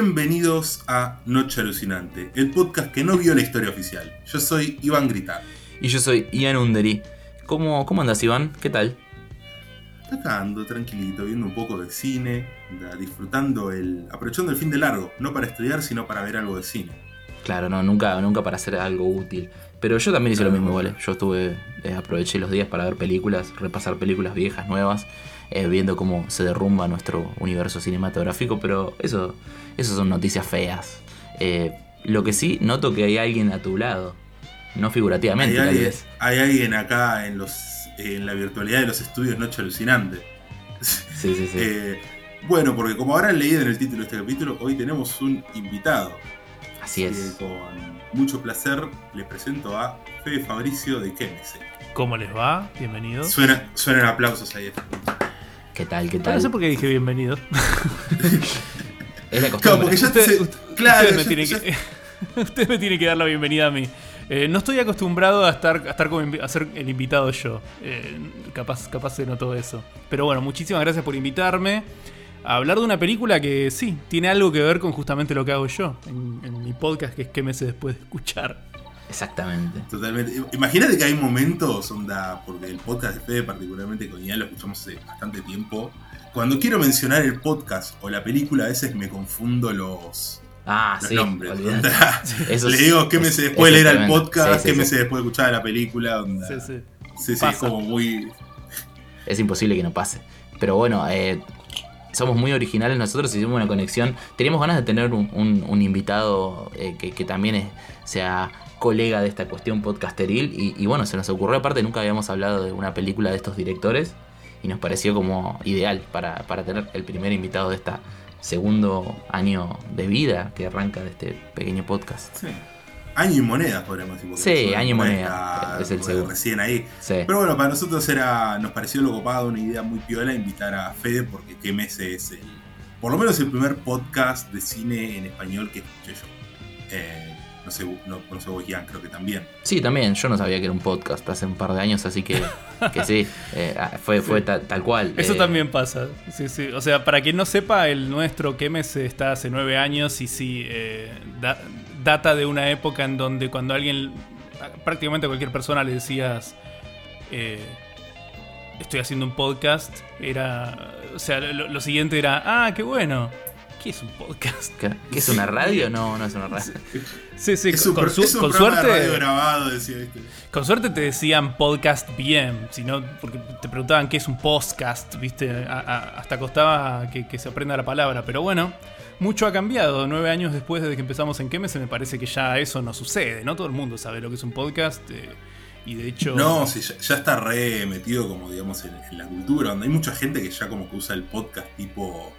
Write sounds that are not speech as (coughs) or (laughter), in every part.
Bienvenidos a Noche Alucinante, el podcast que no vio la historia oficial. Yo soy Iván Gritar. Y yo soy Ian Underi. ¿Cómo, ¿Cómo andas, Iván? ¿Qué tal? Acá ando tranquilito, viendo un poco de cine, disfrutando el. aprovechando el fin de largo, no para estudiar, sino para ver algo de cine. Claro, no, nunca, nunca para hacer algo útil. Pero yo también hice lo mismo, ¿vale? Yo estuve, eh, aproveché los días para ver películas, repasar películas viejas, nuevas. Eh, viendo cómo se derrumba nuestro universo cinematográfico, pero eso, eso son noticias feas. Eh, lo que sí, noto que hay alguien a tu lado, no figurativamente. Hay, alguien, hay alguien acá en, los, en la virtualidad de los estudios Noche Alucinante. Sí, sí, sí. (laughs) Eh, bueno, porque como habrán leído en el título de este capítulo, hoy tenemos un invitado. Así es. con mucho placer les presento a Fede Fabricio de Quémese. ¿Cómo les va? Bienvenidos. Suena, suenan aplausos ahí. ¿Qué tal? ¿Qué tal? No sé por qué dije bienvenido. (laughs) es la costumbre. porque ya usted, claro, usted, me tiene que, (laughs) usted me tiene que dar la bienvenida a mí. Eh, no estoy acostumbrado a estar a estar como, a ser el invitado yo. Eh, capaz, capaz se notó eso. Pero bueno, muchísimas gracias por invitarme a hablar de una película que sí, tiene algo que ver con justamente lo que hago yo en, en mi podcast, que es que meses después de escuchar. Exactamente. Totalmente. Imagínate que hay momentos, onda, porque el podcast de Fede, particularmente con Ian, lo escuchamos hace bastante tiempo. Cuando quiero mencionar el podcast o la película, a veces me confundo los, ah, sí, nombres. (laughs) Le digo qué meses después de leer el podcast, qué meses después de escuchar la película. Onda. Sí, sí. Sí, sí, es como muy. Es imposible que no pase. Pero bueno, eh, somos muy originales nosotros, hicimos una conexión. Teníamos ganas de tener un, invitado eh, que, también es, sea colega de esta cuestión podcasteril y, bueno, se nos ocurrió aparte, nunca habíamos hablado de una película de estos directores y nos pareció como ideal para, tener el primer invitado de este segundo año de vida que arranca de este pequeño podcast. Sí. Año y moneda, podríamos decir. Sí, año y moneda. Es el segundo. Recién ahí. Pero bueno, para nosotros era nos pareció lo copado, una idea muy piola invitar a Fede porque qué mes es el, por lo menos el primer podcast de cine en español que escuché yo. Eh, no sé, no, no sé vos, Ian, creo que también. Sí, también. Yo no sabía que era un podcast hace un par de años, así que, (laughs) que sí, eh, ah, fue, fue tal, cual. Eso eh. también pasa. Sí, sí. O sea, para quien no sepa, el nuestro Kemes está hace nueve años y sí, eh, data de una época en donde cuando alguien, prácticamente a cualquier persona le decías, estoy haciendo un podcast, era, o sea, lo siguiente era, ah, qué bueno. ¿Qué es un podcast? ¿Qué, es una radio? No, no es una radio. Sí, sí, con, con suerte. grabado, decía Con suerte te decían podcast bien, sino porque te preguntaban qué es un podcast, ¿viste? hasta costaba que, se aprenda la palabra, pero bueno. Mucho ha cambiado. Nueve años después de que empezamos en Queme, se me parece que ya eso no sucede. No todo el mundo sabe lo que es un podcast. Eh, y de hecho. No, sí, ya, está re metido como digamos en, en, la cultura, donde hay mucha gente que ya como que usa el podcast tipo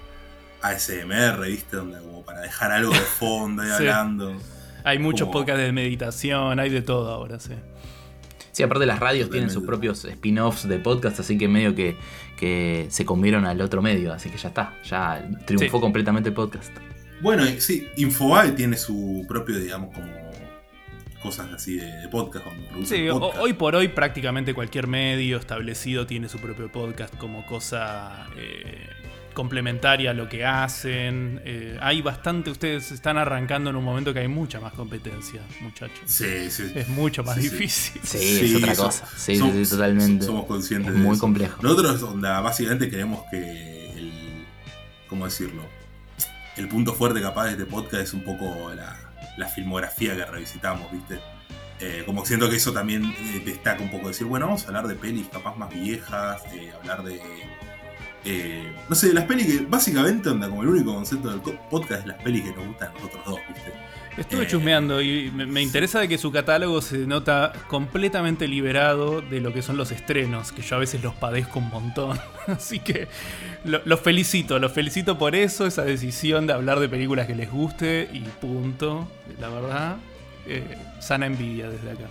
ASMR, ¿viste? Donde como para dejar algo de fondo y (laughs) hablando. Hay muchos podcasts de meditación, hay de todo ahora, sí. Sí, aparte las radios tienen sus propios spin-offs de podcast, así que medio que, que, se comieron al otro medio, así que ya está, ya triunfó completamente el podcast. Bueno, sí, Infobae tiene su propio, digamos, como cosas así de, podcast. sí, hoy por hoy prácticamente cualquier medio establecido tiene su propio podcast como cosa... Eh, complementaria a lo que hacen. Eh, hay bastante, ustedes están arrancando en un momento que hay mucha más competencia, muchachos. Sí, sí. Es mucho más difícil. Sí, es otra cosa. Sí, sí, totalmente. Somos conscientes es muy complejo. Nosotros, onda, básicamente queremos que el. ¿Cómo decirlo? El punto fuerte capaz de este podcast es un poco la, filmografía que revisitamos, ¿viste? Eh, como siento que eso también eh, destaca un poco decir, bueno, vamos a hablar de pelis capaz más viejas, hablar de eh, no sé, las pelis que básicamente onda como el único concepto del podcast es las pelis que nos gustan a nosotros dos, ¿viste? Estuve eh, chusmeando y me, interesa de que su catálogo se nota completamente liberado de lo que son los estrenos, que yo a veces los padezco un montón. (laughs) Así que los felicito, los felicito por eso, esa decisión de hablar de películas que les guste y punto. La verdad, eh, sana envidia desde acá.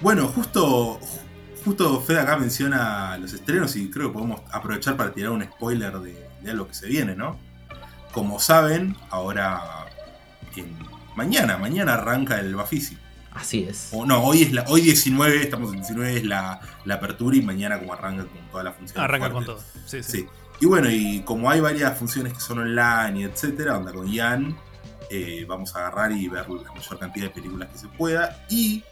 Bueno, justo, Justo Fede acá menciona los estrenos y creo que podemos aprovechar para tirar un spoiler de, de algo que se viene, ¿no? Como saben, ahora mañana, mañana arranca el Bafisi. Así es. O no, hoy es la, hoy 19, estamos en 19, es la, apertura y mañana como arranca con toda la función. Arranca con todo. Sí, sí. Y bueno, y como hay varias funciones que son online y etcétera, onda con Ian, eh, vamos a agarrar y ver la mayor cantidad de películas que se pueda. Y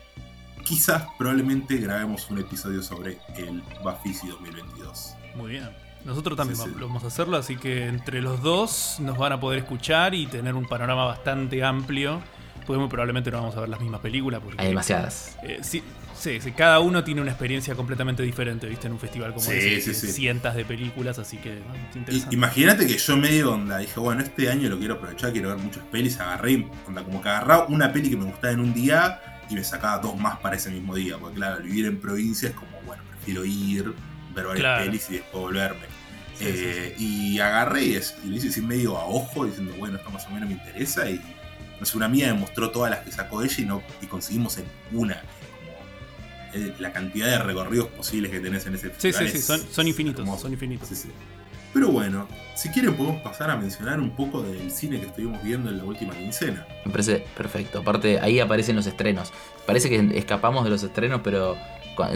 quizás, probablemente, grabemos un episodio sobre el Bafisi 2022. Muy bien. Nosotros también Sí, sí. vamos- a hacerlo, así que entre los dos nos van a poder escuchar y tener un panorama bastante amplio. Porque muy probablemente no vamos a ver las mismas películas. Porque, Hay demasiadas. eh, sí, sí, sí, cada uno tiene una experiencia completamente diferente, ¿viste? En un festival como Sí, ese, sí, sí. cientos de películas, así que bueno, es. Imagínate que yo medio onda, dije, bueno, este año lo quiero aprovechar, quiero ver muchas pelis, agarré, onda, como que agarraba una peli que me gustaba en un día y me sacaba dos más para ese mismo día, porque claro, vivir en provincia es como, bueno, prefiero ir, ver varias Claro. pelis y después volverme. Sí, Eh, Y agarré y, es- y lo hice así medio a ojo, diciendo, bueno, esto más o menos me interesa y no sé, una amiga me mostró todas las que sacó ella y, no, y conseguimos en una. Como, eh, la cantidad de recorridos posibles que tenés en ese Sí, festival sí, sí, es- son, son infinitos, son infinitos. Pero bueno, si quieren podemos pasar a mencionar un poco del cine que estuvimos viendo en la última quincena. Me parece perfecto. Aparte, ahí aparecen los estrenos. Parece que escapamos de los estrenos, pero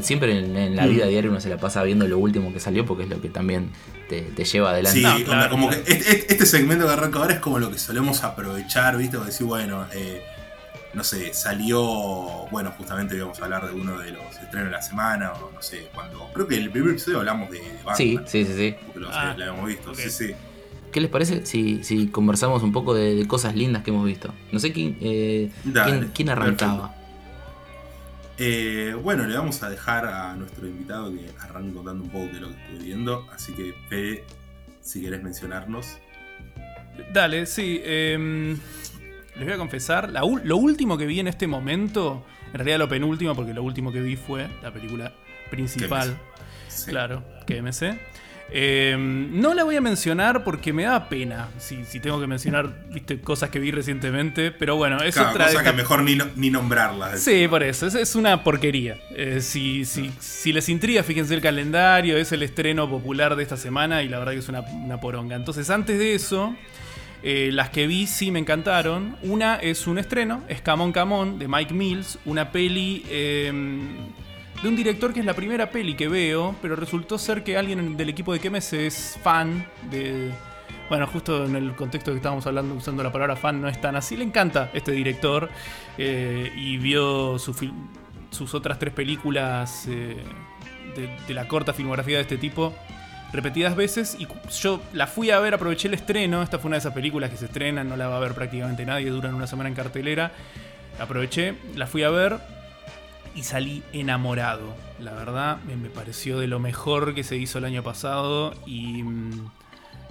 siempre en, en la Mm. vida diaria uno se la pasa viendo lo último que salió porque es lo que también te, te lleva adelante. Sí, No, onda, claro, como claro. que este, este- este segmento que arranca ahora es como lo que solemos aprovechar, ¿viste? O decir, bueno, eh, no sé, salió, bueno, justamente íbamos a hablar de uno de los estrenos de la semana, o no sé, cuando, creo que el primer episodio hablamos de, de Batman, Sí, sí, sí, sí. porque lo, Ah, lo habíamos visto, sí, sí. ¿Qué les parece si, si conversamos un poco de, de cosas lindas que hemos visto? No sé quién, eh, Dale, quién, quién arrancaba. Eh, bueno, le vamos a dejar a nuestro invitado que arranque contando un poco de lo que estuve viendo, así que Fede, si querés mencionarnos. Dale, sí. em, les voy a confesar, la lo último que vi en este momento, en realidad lo penúltimo, porque lo último que vi fue la película principal, Sí. claro, que MC. Em, no la voy a mencionar porque me da pena si, si tengo que mencionar viste, cosas que vi recientemente, pero bueno, es Claro, otra cosa que mejor ni, no- ni nombrarlas. Sí, por eso, es, es una porquería. Eh, si, si, si les intriga, fíjense el calendario, es el estreno popular de esta semana y la verdad que es una, una poronga. Entonces, antes de eso, eh, las que vi sí me encantaron. Una es un estreno, es Camón Camón, de Mike Mills, una peli eh, de un director que es la primera peli que veo, pero resultó ser que alguien del equipo de Kemes es fan de... Bueno, justo en el contexto que estábamos hablando, usando la palabra fan, no es tan así. Le encanta este director eh, y vio su sus otras tres películas eh, de la corta filmografía de este tipo repetidas veces. Y yo la fui a ver, aproveché el estreno. Esta fue una de esas películas que se estrenan, no la va a ver prácticamente nadie, duran una semana en cartelera. Aproveché, la fui a ver y salí enamorado. La verdad, me, pareció de lo mejor que se hizo el año pasado y, mm,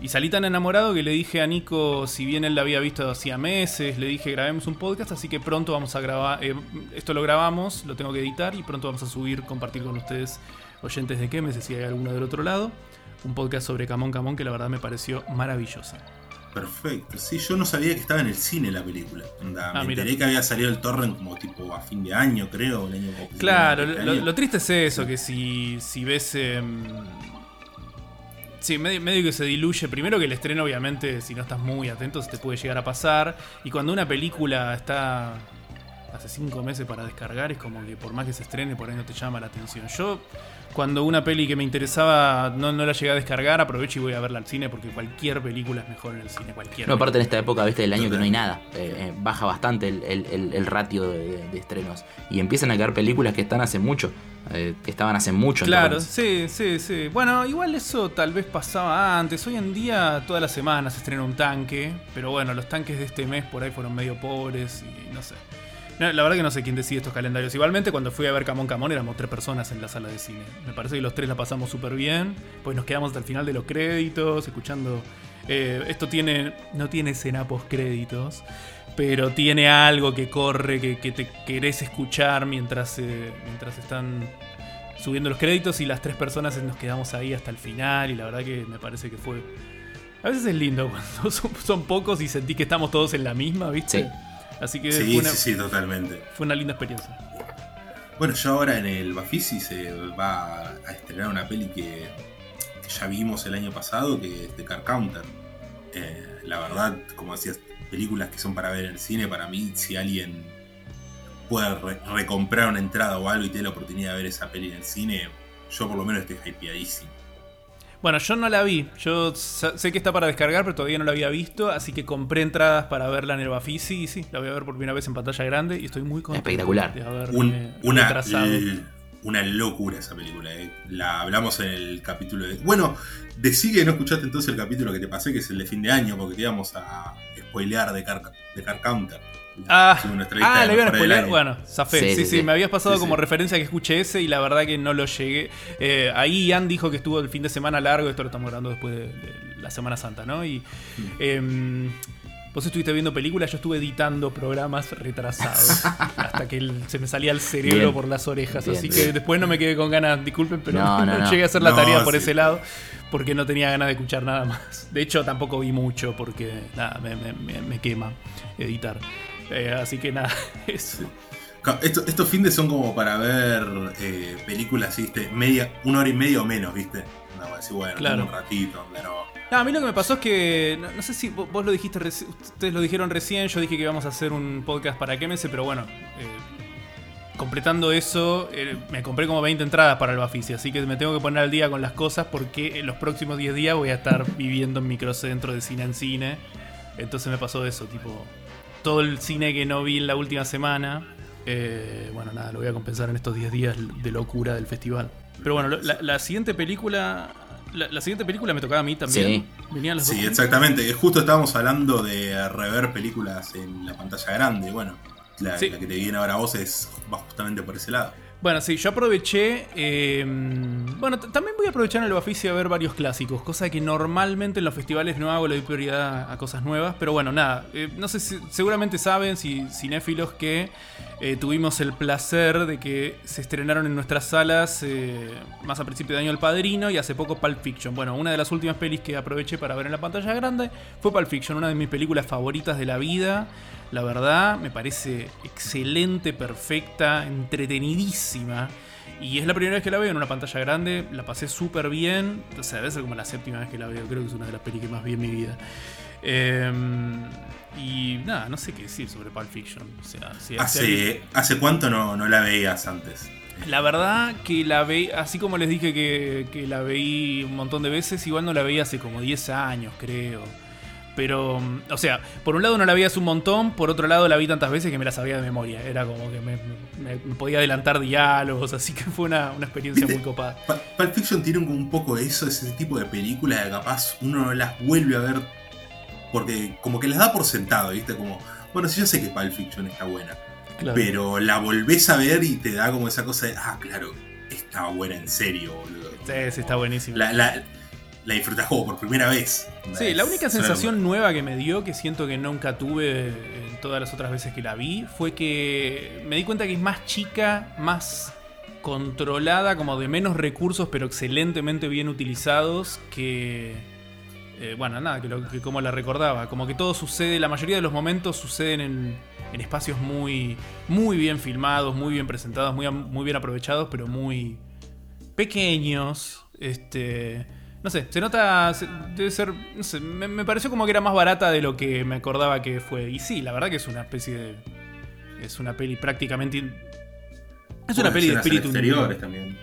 y salí tan enamorado que le dije a Nico, si bien él la había visto hacía meses, le dije grabemos un podcast, así que pronto vamos a grabar, eh, esto lo grabamos, lo tengo que editar y pronto vamos a subir, compartir con ustedes, oyentes de qué, si hay alguno del otro lado, un podcast sobre Camón Camón que la verdad me pareció maravillosa. Perfecto. Sí, yo no sabía que estaba en el cine la película. Ah, me mira. enteré que había salido el torrent como tipo a fin de año, creo. El año Claro, este lo, triste es eso, que si, si ves... em, sí, medio, medio que se diluye. Primero que el estreno, obviamente, si no estás muy atento, se te puede llegar a pasar. Y cuando una película está hace cinco meses para descargar, es como que por más que se estrene, por ahí no te llama la atención. Yo, cuando una peli que me interesaba no, no la llegué a descargar, aprovecho y voy a verla al cine, porque cualquier película es mejor en el cine, cualquier. No, aparte en esta época, viste, del año que no hay nada. Eh, eh, baja bastante el, el- el- el ratio de, de- de estrenos. Y empiezan a caer películas que están hace mucho. eh, que estaban hace mucho. Claro, sí, sí, sí. Bueno, igual eso tal vez pasaba antes. Hoy en día, todas las semanas se estrena un tanque. Pero bueno, los tanques de este mes por ahí fueron medio pobres y no sé. La verdad que no sé quién decide estos calendarios. Igualmente, cuando fui a ver Camón Camón éramos tres personas en la sala de cine. Me parece que los tres la pasamos súper bien. Pues nos quedamos hasta el final de los créditos, escuchando. eh, esto tiene. No tiene escena post créditos. Pero tiene algo que corre, que, que te querés escuchar mientras, eh, mientras están subiendo los créditos y las tres personas nos quedamos ahí hasta el final y la verdad que me parece que fue... A veces es lindo (laughs) cuando son, son pocos y sentí que estamos todos en la misma, ¿viste? Sí. Así que Sí, fue, una, sí, sí, totalmente. fue una linda experiencia. Bueno, ya ahora en el Bafisi se va a estrenar una peli que, que ya vimos el año pasado, que es de Car Counter. Eh, la verdad, como decías, películas que son para ver en el cine, para mí, si alguien puede re- recomprar una entrada o algo y tiene la oportunidad de ver esa peli en el cine, yo por lo menos estoy hypeadísimo. Bueno, yo no la vi. Yo sé que está para descargar, pero todavía no la había visto. Así que compré entradas para verla en el Bafisi. Y sí, la voy a ver por primera vez en pantalla grande. Y estoy muy contento Espectacular. de haberme una, una locura esa película. Eh. La hablamos en el capítulo de. Bueno, decí que no escuchaste entonces el capítulo que te pasé, que es el de fin de año, porque te íbamos a spoilear de Car, de Car Counter. Ah, ah le iban a spoiler. Bueno, Zafé. Sí sí, me habías pasado como referencia que escuché ese y la verdad que no lo llegué. Eh, ahí Ian dijo que estuvo el fin de semana largo. Esto lo estamos grabando después de, la Semana Santa, ¿no? Y. Mm. Em, Vos estuviste viendo películas, yo estuve editando programas retrasados (laughs) hasta que se me salía el cerebro por las orejas. así que después no me quedé con ganas, disculpen, pero no, (laughs) llegué a hacer la tarea por ese lado porque no tenía ganas de escuchar nada más. De hecho, tampoco vi mucho porque nada, me, quema editar. Eh, así que nada, (laughs) eso. estos fines son como para ver eh, películas, ¿viste? Media, una hora y media o menos, ¿viste? No, decir, bueno, claro. un ratito, pero no, a mí lo que me pasó es que, no, sé si vos, lo dijiste, ustedes lo dijeron recién, yo dije que íbamos a hacer un podcast para Quémese, pero bueno, eh, completando eso, eh, me compré como 20 entradas para el Bafisi, así que me tengo que poner al día con las cosas porque en los próximos 10 días voy a estar viviendo en microcentro de cine en cine. Entonces me pasó eso, tipo, todo el cine que no vi en la última semana, eh, bueno, nada, lo voy a compensar en estos 10 días de locura del festival. Pero bueno, la siguiente película la, siguiente película me tocaba a mí también. Sí, sí exactamente. Justo estábamos hablando de rever películas en la pantalla grande. Bueno, la, que te viene ahora a vos es, va justamente por ese lado. Bueno, sí, yo aproveché. Em, bueno, también voy a aprovechar en el Bafisi a ver varios clásicos, cosa que normalmente en los festivales no hago, le doy prioridad a cosas nuevas. Pero bueno, nada, eh, no sé si seguramente saben, si cinéfilos, que eh, tuvimos el placer de que se estrenaron en nuestras salas eh, más a principio de año El Padrino y hace poco Pulp Fiction. Bueno, una de las últimas pelis que aproveché para ver en la pantalla grande fue Pulp Fiction, una de mis películas favoritas de la vida. La verdad, me parece excelente, perfecta, entretenidísima. Y es la primera vez que la veo en una pantalla grande, la pasé súper bien. O sea, debe ser como la séptima vez que la veo, creo que es una de las películas que más vi en mi vida. Em, y nada, no sé qué decir sobre Pulp Fiction. hace, ¿Hace cuánto no, la veías antes? La verdad que la veí, así como les dije que, que la veí un montón de veces, igual no la veía hace como 10 años, creo. Pero, o sea, por un lado no la vi hace un montón, por otro lado la vi tantas veces que me la sabía de memoria. Era como que me, podía adelantar diálogos, (laughs) así que fue una, experiencia muy copada. Pulp Fiction tiene un poco eso, ese tipo de películas que capaz uno las vuelve a ver porque como que las da por sentado, ¿viste? Como, bueno, sí, yo sé que Pulp Fiction está buena, pero la volvés a ver y te da como esa cosa de, ah, claro, estaba buena en serio, boludo. Sí, sí, está buenísimo. La, la, la disfrutas como por primera vez. Sí, la única sensación nueva que me dio, que siento que nunca tuve en todas las otras veces que la vi, fue que me di cuenta que es más chica, más controlada, como de menos recursos, pero excelentemente bien utilizados, que... Eh, bueno, nada, que, lo, que como la recordaba, como que todo sucede, la mayoría de los momentos suceden en, en espacios muy, muy bien filmados, muy bien presentados, muy, muy bien aprovechados, pero muy pequeños. Este no sé, se nota. Debe ser. No sé, me, pareció como que era más barata de lo que me acordaba que fue. Y sí, la verdad que es una especie de. Es una peli prácticamente. Es una peli de espíritu. exteriores también.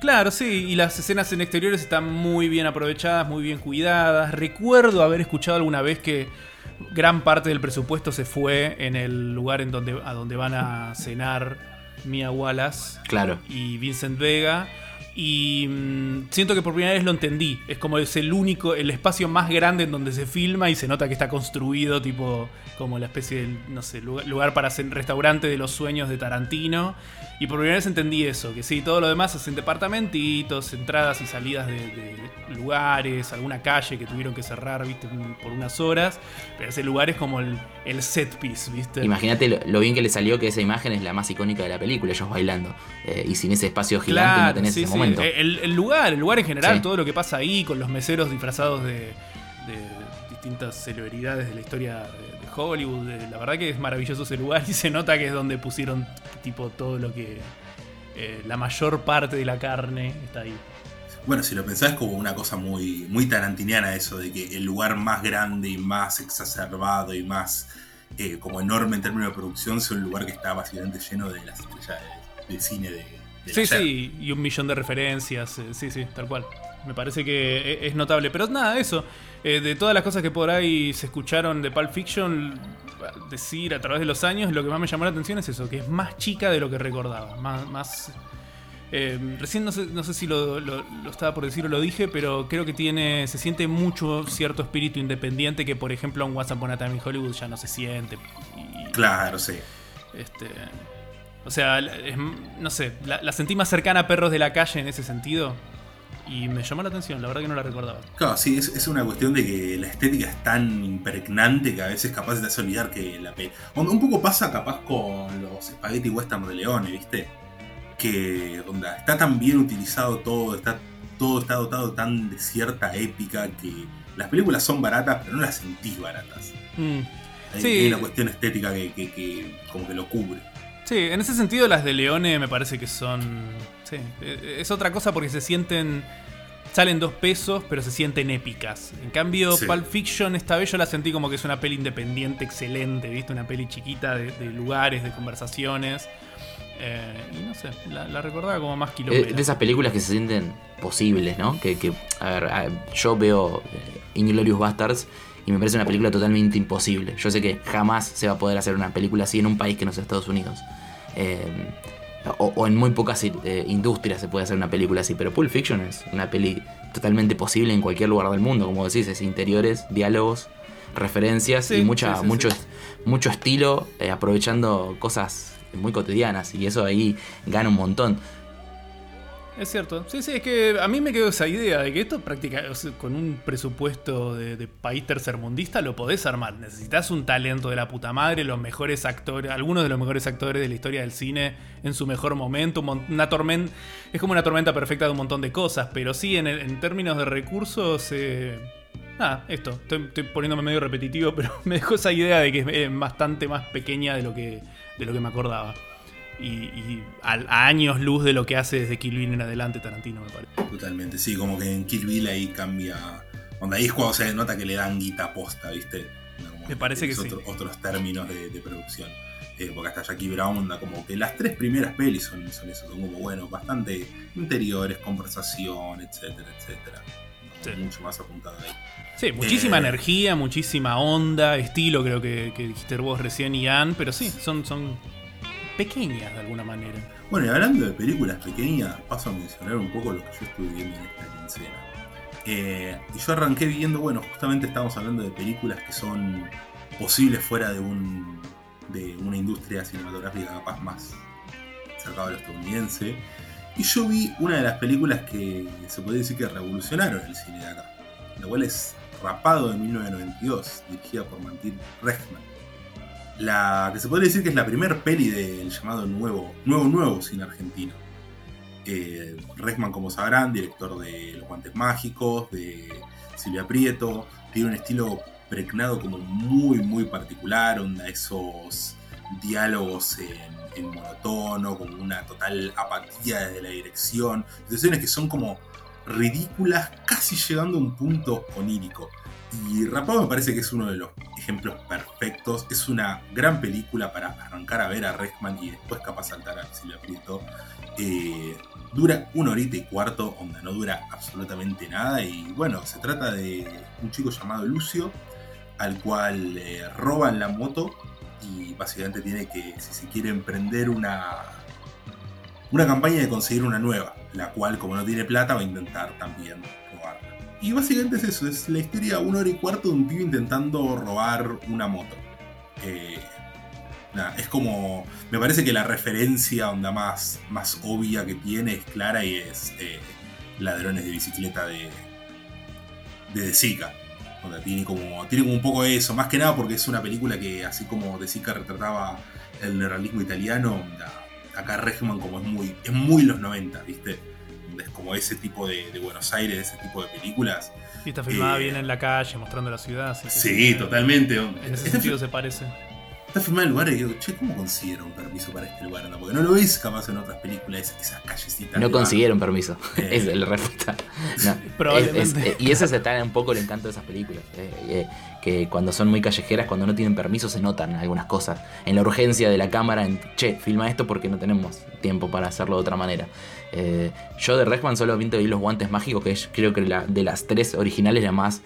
Claro, sí, y las escenas en exteriores están muy bien aprovechadas, muy bien cuidadas. Recuerdo haber escuchado alguna vez que gran parte del presupuesto se fue en el lugar en donde, a donde van a cenar Mia Wallace claro. y Vincent Vega y mm, siento que por primera vez lo entendí. Es como es el único, el espacio más grande en donde se filma y se nota que está construido tipo como la especie de, no sé, lugar, para hacer restaurante de los sueños de Tarantino. Y por primera vez entendí eso, que sí, todo lo demás es en departamentitos, entradas y salidas de, lugares, alguna calle que tuvieron que cerrar, viste, por unas horas. Pero ese lugar es como el, set piece, viste. Imagínate lo, bien que le salió que esa imagen es la más icónica de la película, ellos bailando. Eh, y sin ese espacio gigante no tenés ese momento. El, lugar, el lugar en general, todo lo que pasa ahí, con los meseros disfrazados de, distintas celebridades de la historia de, Hollywood. la verdad que es maravilloso ese lugar y se nota que es donde pusieron tipo todo lo que... Eh, la mayor parte de la carne está ahí. Bueno, si lo pensás como una cosa muy, muy tarantiniana eso, de que el lugar más grande y más exacerbado y más eh, como enorme en términos de producción sea un lugar que está básicamente lleno de las estrellas de, cine de, Sí, sí, y un millón de referencias. Eh, sí, sí, tal cual. Me parece que e, es notable. Pero nada, eso. Eh, de todas las cosas que por ahí se escucharon de Pulp Fiction, decir a través de los años, lo que más me llamó la atención es eso, que es más chica de lo que recordaba. Más. más eh, recién no sé, no sé si lo, estaba por decir o lo dije, pero creo que tiene. se siente mucho cierto espíritu independiente que, por ejemplo, en WhatsApp Upon a Time in Hollywood ya no se siente. claro, sí. Este. O sea, no sé, la, sentí más cercana a perros de la calle en ese sentido. Y me llamó la atención, la verdad que no la recordaba. Claro, sí, es, una cuestión de que la estética es tan impregnante que a veces capaz de hacer olvidar que la pe... Un poco pasa capaz con los Spaghetti Western de Leone, ¿viste? Que onda, está tan bien utilizado todo, está todo está dotado tan de cierta épica que las películas son baratas, pero no las sentís baratas. Mm. Hay, sí. una cuestión estética que, que como que lo cubre. Sí, en ese sentido las de Leone me parece que son... Sí, e, es otra cosa porque se sienten... Salen dos pesos, pero se sienten épicas. En cambio, Pulp Fiction esta vez yo la sentí como que es una peli independiente, excelente, ¿viste? Una peli chiquita de, lugares, de conversaciones. Eh, y no sé, la, recordaba como más kilómetros. De esas películas que se sienten posibles, ¿no? Que, que a ver, yo veo eh, Inglorious Bastards y me parece una película totalmente imposible. Yo sé que jamás se va a poder hacer una película así en un país que no sea Estados Unidos. Eh, o, en muy pocas eh, industrias se puede hacer una película así, pero Pulp Fiction es una peli totalmente posible en cualquier lugar del mundo, como decís, es interiores, diálogos, referencias y mucha, mucho, mucho estilo, eh, aprovechando cosas muy cotidianas, y eso ahí gana un montón. Es cierto. Sí, sí, es que a mí me quedó esa idea de que esto prácticamente con un presupuesto de, país tercermundista lo podés armar. Necesitas un talento de la puta madre, los mejores actores, algunos de los mejores actores de la historia del cine en su mejor momento. Una tormenta, es como una tormenta perfecta de un montón de cosas, pero sí, en, términos de recursos, eh, esto. Estoy, estoy, poniéndome medio repetitivo, (laughs) pero me dejó esa idea de que es bastante más pequeña de lo que, de lo que me acordaba y, a, años luz de lo que hace desde Kill Bill en adelante Tarantino, me parece. Totalmente, sí, como que en Kill Bill ahí cambia. Donde ahí es cuando se nota que le dan guita posta, ¿viste? me parece que, sí. Otros términos de, producción. Eh, porque hasta Jackie Brown, como que las tres primeras pelis son, son eso, son como, bueno, bastante interiores, conversación, etcétera, etcétera. Mucho más apuntado ahí. Sí, muchísima eh, energía, muchísima onda, estilo, creo que, que dijiste vos recién, Ian, pero sí, son, son pequeñas de alguna manera. Bueno, y hablando de películas pequeñas, paso a mencionar un poco lo que yo estuve viendo en esta quincena. Eh, y yo arranqué viendo, bueno, justamente estamos hablando de películas que son posibles fuera de un de una industria cinematográfica capaz más cercada a lo estadounidense. Y yo vi una de las películas que se puede decir que revolucionaron el cine de acá, la cual es Rapado de 1992, dirigida por Martin Rechtman la que se podría decir que es la primer peli del llamado nuevo, nuevo, nuevo cine argentino. Eh, como sabrán, director de Los Guantes Mágicos, de Silvia Prieto, tiene un estilo pregnado como muy, muy particular, onda esos diálogos en, monotono, como una total apatía desde la dirección, situaciones que son como ridículas, casi llegando a un punto onírico. Y Rapado me parece que es uno de los ejemplos perfectos. Es una gran película para arrancar a ver a Redman y después capaz saltar a Silvia Prieto. Eh, dura una horita y cuarto, donde no dura absolutamente nada. Y bueno, se trata de un chico llamado Lucio, al cual le roban la moto y básicamente tiene que, si se quiere, emprender una, una campaña de conseguir una nueva, la cual como no tiene plata va a intentar también y básicamente es eso, es la historia una hora y cuarto de un pibe intentando robar una moto. Eh, es como. Me parece que la referencia onda más, más obvia que tiene es clara y es eh, Ladrones de bicicleta de. de De Zika. tiene como, tiene como un poco eso, más que nada porque es una película que, así como De Zika retrataba el neuralismo italiano, acá Regman como es muy, es muy los 90, ¿viste? Es como ese tipo de, Buenos Aires, ese tipo de películas. Y está filmada eh, bien en la calle, mostrando la ciudad. sí, totalmente. En ese sentido se parece. está filmado el lugar y digo, che, ¿cómo consiguieron permiso para este lugar? porque no lo ves capaz en otras películas, esas callecitas. No consiguieron permiso, Eh. (laughs) es el respuesta. (laughs) No, Probablemente. es- es- y ese es está un poco el encanto de esas películas. eh, eh, que cuando son muy callejeras, cuando no tienen permiso, se notan algunas cosas. En la urgencia de la cámara, en che, filma esto porque no tenemos tiempo para hacerlo de otra manera. Eh, yo de Redman solamente vi los guantes mágicos, que es, creo que la, de las tres originales la más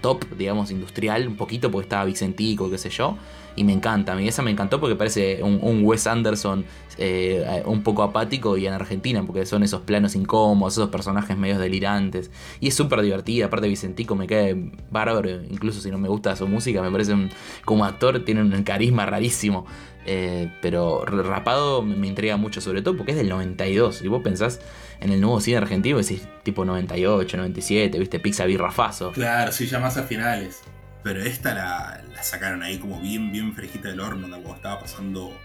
top, digamos, industrial, un poquito porque estaba Vicentico, qué sé yo. Y me encanta, a mí esa me encantó porque parece un, un Wes Anderson eh, un poco apático y en Argentina, porque son esos planos incómodos, esos personajes medios delirantes. Y es súper divertida, aparte Vicentico me cae bárbaro, incluso si no me gusta su música, me parece un- como actor tiene un carisma rarísimo. Eh, pero rapado me, intriga mucho, sobre todo porque es del 92. Y vos pensás en el nuevo cine argentino, decís tipo 98, 97, viste, Pizza Birrafazo. Claro, sí, ya más a finales. Pero esta la, la sacaron ahí como bien, bien fresquita del horno, cuando estaba pasando,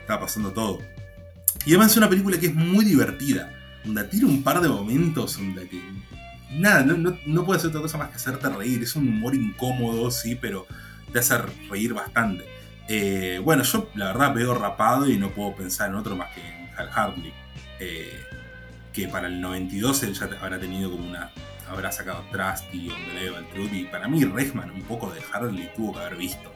estaba pasando todo. Y además es una película que es muy divertida. Onda, tiene un par de momentos donde. Nada, no, no, no puede hacer otra cosa más que hacerte reír. Es un humor incómodo, sí, pero te hace reír bastante. Eh, bueno, yo la verdad veo rapado y no puedo pensar en otro más que en Hal Hartley. Eh, que para el 92 él ya habrá tenido como una. Habrá sacado Trusty, On the Level Truth. Y para mí, Regman, un poco de Hartley tuvo que haber visto.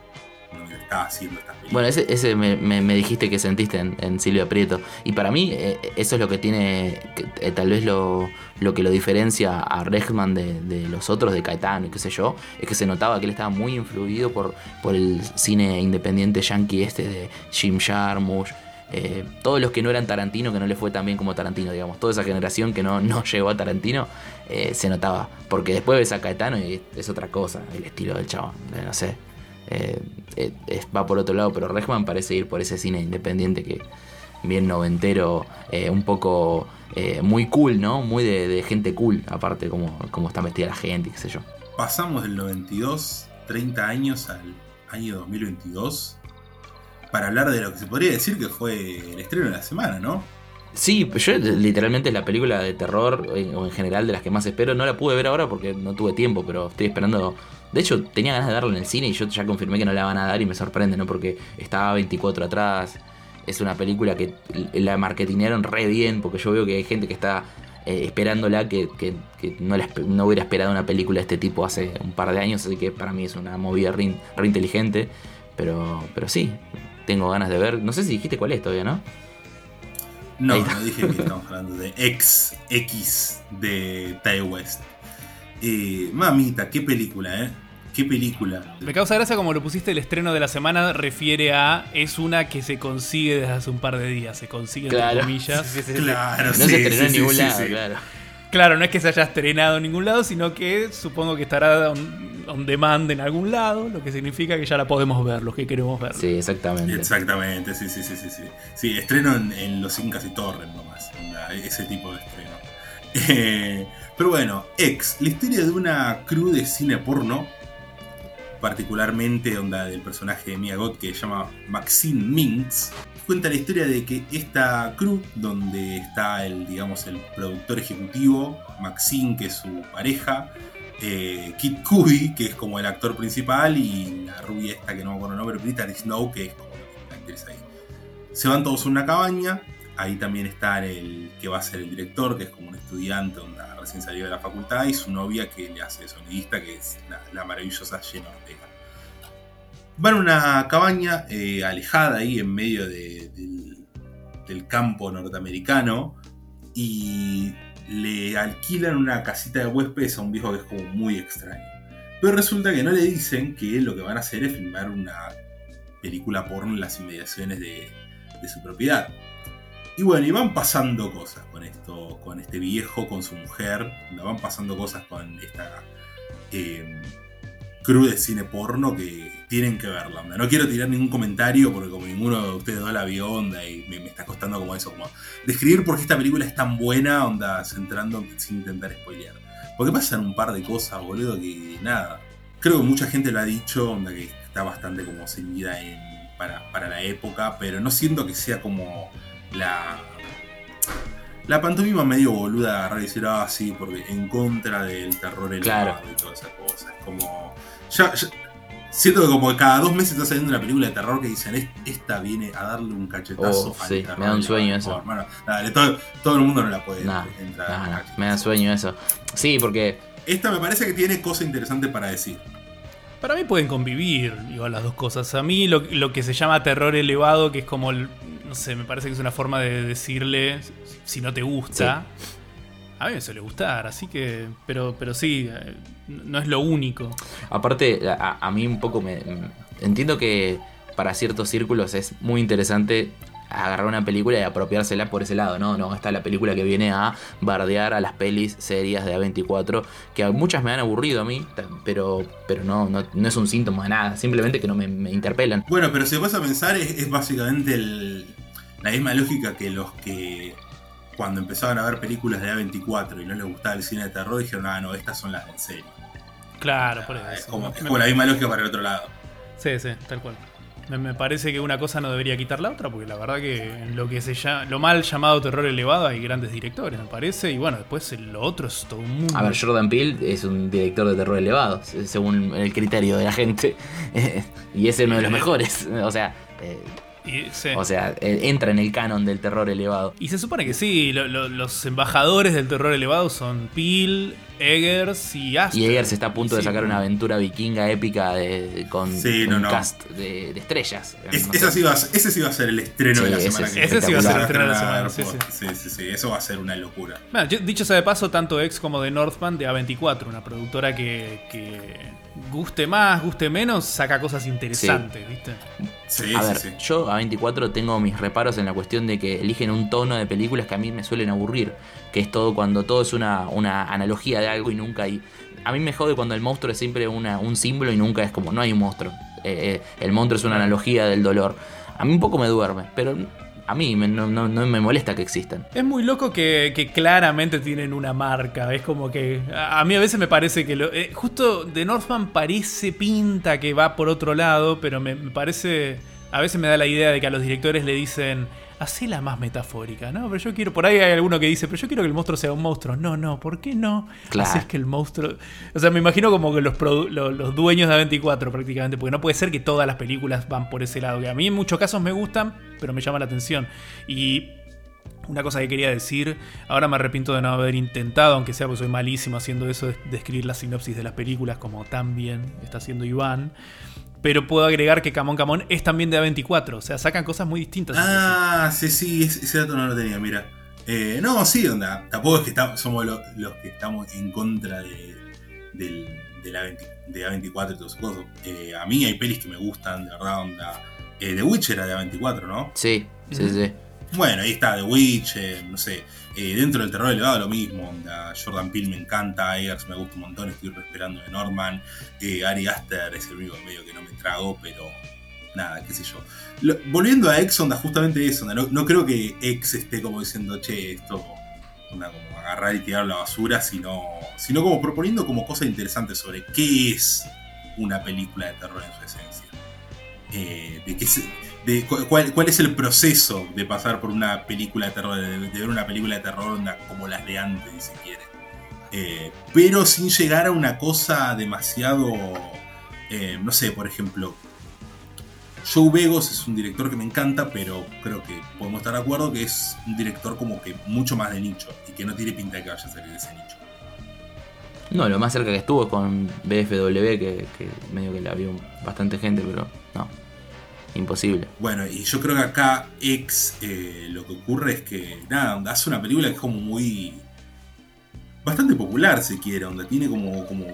Cuando estaba haciendo estas películas. Bueno, ese, ese me, me- dijiste que sentiste en, en Silvia Prieto. Y para mí, eh, eso es lo que tiene, que, eh, tal vez lo, lo que lo diferencia a Regman de, los otros, de Caetano y qué sé yo, es que se notaba que él estaba muy influido por, por el cine independiente yankee este de Jim Jarmusch. eh, todos los que no eran Tarantino, que no le fue tan bien como Tarantino, digamos, toda esa generación que no, no (laughs) llegó a Tarantino, eh, se notaba. Porque después ves a Caetano y es otra cosa, el estilo del eh, no sé. Eh, eh, va por otro lado, pero Regman parece ir por ese cine independiente que bien noventero, eh, un poco muy cool, ¿no? Muy de, de gente cool, aparte como, como está vestida la gente, y qué sé yo. Pasamos del 92, 30 años al año 2022 para hablar de lo que se podría decir que fue el estreno de la semana, ¿no? Sí, yo literalmente es la película de terror, o en general de las que más espero. No la pude ver ahora porque no tuve tiempo, pero estoy esperando. De hecho, tenía ganas de darla en el cine y yo ya confirmé que no la van a dar y me sorprende, ¿no? Porque estaba 24 atrás. Es una película que la marketinearon re bien, porque yo veo que hay gente que está eh, esperándola que, que- que no, la espe- no hubiera esperado una película de este tipo hace un par de años, así que para mí es una movida re, in- re inteligente. Pero, pero sí, tengo ganas de ver. No sé si dijiste cuál es todavía, ¿no? No, no dije que (laughs) estamos hablando de X, X de Ty West. Eh, mamita, qué película, ¿eh? Qué película. Me causa gracia como lo pusiste el estreno de la semana, refiere a. Es una que se consigue desde hace un par de días. Se consigue entre Claro. comillas. Sí, sí, sí. Claro, No sí, se estrenó sí, en ningún sí, lado, sí. claro. Claro, no es que se haya estrenado en ningún lado, sino que supongo que estará on, on demand en algún lado, lo que significa que ya la podemos ver, los que queremos verla. Sí, exactamente. Exactamente, sí, sí, sí, sí. Sí, sí estreno en, en Los Incas y Torres nomás. ese tipo de estreno. Pero bueno, X, la historia de una crew de cine porno, particularmente onda del personaje de Mia Goth que se llama Maxine Minx, cuenta la historia de que esta crew, donde está el, digamos, el productor ejecutivo, Maxine, que es su pareja, eh, Kit Cudi, que es como el actor principal, y la rubia esta que no me acuerdo el nombre, Brittany Snow, que es como la actriz ahí. Se van todos a una cabaña, ahí también está el que va a ser el director, que es como un estudiante, donde recién salió de la facultad, y su novia que le hace sonidista, que es la, maravillosa Jenna Ortega. Van a una cabaña eh, alejada ahí en medio de- del, campo norteamericano y le alquilan una casita de huéspedes a un viejo que es como muy extraño. Pero resulta que no le dicen que lo que van a hacer es filmar una película porno en las inmediaciones de su propiedad. Y bueno, y van pasando cosas con esto, con este viejo, con su mujer, van pasando cosas con esta eh, de cine porno que tienen que verla. No quiero tirar ningún comentario porque como ninguno de ustedes dos la vio, onda, y me, está costando como eso, como describir por qué esta película es tan buena, onda, centrando sin intentar spoilear. Porque pasan un par de cosas, boludo, que nada. Creo que mucha gente lo ha dicho, onda, que está bastante como en, para, para la época, pero no siento que sea como la. La pantomima medio boluda de agarrar y decir, ah, sí, porque en contra del terror elevado Claro. y toda esa cosa. Es como. Ya, ya- Siento que como cada dos meses está saliendo una película de terror que dicen, esta viene a darle un cachetazo. Oh, sí, me da un sueño eso. dale, todo, todo, el mundo no la puede entrar. me da sueño eso. Sí, porque... Esta me parece que tiene cosas interesantes para decir. Para mí pueden convivir, igual las dos cosas. A mí lo, lo, que se llama terror elevado, que es como, el, no sé, me parece que es una forma de decirle si no te gusta. A mí me suele gustar, así que. Pero, pero sí, eh, no es lo único. Aparte, a, mí un poco me. Entiendo que para ciertos círculos es muy interesante agarrar una película y apropiársela por ese lado, ¿no? No, está la película que viene a bardear a las pelis series de A24, que muchas me han aburrido a mí, pero, pero no, no, es un síntoma de nada, simplemente que no me, interpelan. Bueno, pero si vas a pensar, es, básicamente la misma lógica que los que cuando empezaban a ver películas de A24 y no les gustaba el cine de terror, dijeron, ah, no, estas son las de serie. Claro, por eso. Es como, la misma lógica para el otro lado. Sí, sí, tal cual. Me, parece que una cosa no debería quitar la otra, porque la verdad que lo que se llama, lo mal llamado terror elevado hay grandes directores, me parece, y bueno, después lo otro es todo un mundo. A ver, Jordan Peele es un director de terror elevado, según el criterio de la gente, (laughs) y es uno de los mejores, (laughs) o sea... Eh, o sea, eh, entra en el canon del terror elevado. Y se supone que sí, los embajadores del terror elevado son Peel, Eggers y Aster. Y Eggers está a punto de sacar una aventura vikinga épica con, un cast de, estrellas. ese, sí va a, ser el estreno de la semana que Ese sí va a ser el estreno de la semana. Sí, sí, sí, eso va a ser una locura. dicho sea de paso, tanto X como de Northman de A24, una productora que guste más, guste menos, saca cosas interesantes, ¿viste? Sí, a ver, yo a 24 tengo mis reparos en la cuestión de que eligen un tono de películas que a mí me suelen aburrir, que es todo cuando todo es una, una analogía de algo y nunca hay... A mí me jode cuando el monstruo es siempre una, un símbolo y nunca es como, no hay un monstruo. Eh, eh, el monstruo es una analogía del dolor. A mí un poco me duerme, pero a mí no, me molesta que existan. Es muy loco que, claramente tienen una marca. Es como que. A, mí a veces me parece que. Lo, eh, justo de Northman parece pinta que va por otro lado, pero me parece. A veces me da la idea de que a los directores le dicen la más metafórica, ¿no? Pero yo quiero, por ahí hay alguno que dice, pero yo quiero que el monstruo sea un monstruo. No, no, ¿por qué no? Claro. que el monstruo... O sea, me imagino como que los, los, dueños de A24 prácticamente, porque no puede ser que todas las películas van por ese lado, que a mí en muchos casos me gustan, pero me llama la atención. Y una cosa que quería decir, ahora me arrepiento de no haber intentado, aunque sea porque soy malísimo haciendo eso, de escribir la sinopsis de las películas como tan bien está haciendo Iván. Pero puedo agregar que Camón Camón es también de A24. O sea, sacan cosas muy distintas. Ah, sí, sí, ese dato no lo tenía, mira. Eh, no, sí, onda. Tampoco es que somos los que estamos en contra de, de, la A24 y todo eso. Eh, a mí hay pelis que me gustan, de verdad, onda. Eh, The Witcher era de A24, ¿no? Sí, sí, sí. Bueno, ahí está The Witcher, no sé. Eh, dentro del terror elevado lo mismo. Jordan Peele me encanta, Eggers me gusta un montón, estoy esperando de Norman. Eh, Ari Aster es el único medio que no me trago, pero nada, qué sé yo. volviendo a X, onda, justamente eso, no, creo que X esté como diciendo, che, esto, onda, como agarrar y tirar la basura, sino, sino como proponiendo como cosas interesantes sobre qué es una película de terror en su esencia. Eh, de qué se, cuál, es el proceso de pasar por una película de terror, de, ver una película de terror como las de antes, si quiere. Eh, pero sin llegar a una cosa demasiado, eh, no sé, por ejemplo, Joe Begos es un director que me encanta, pero creo que podemos estar de acuerdo que es un director como que mucho más de nicho y que no tiene pinta de que vaya a salir de ese nicho. No, lo más cerca que estuvo es con BFW, que, que medio que la vio bastante gente, pero no imposible. Bueno, y yo creo que acá X eh, lo que ocurre es que, nada, hace una película que es como muy. bastante popular, si quiere, donde tiene como, como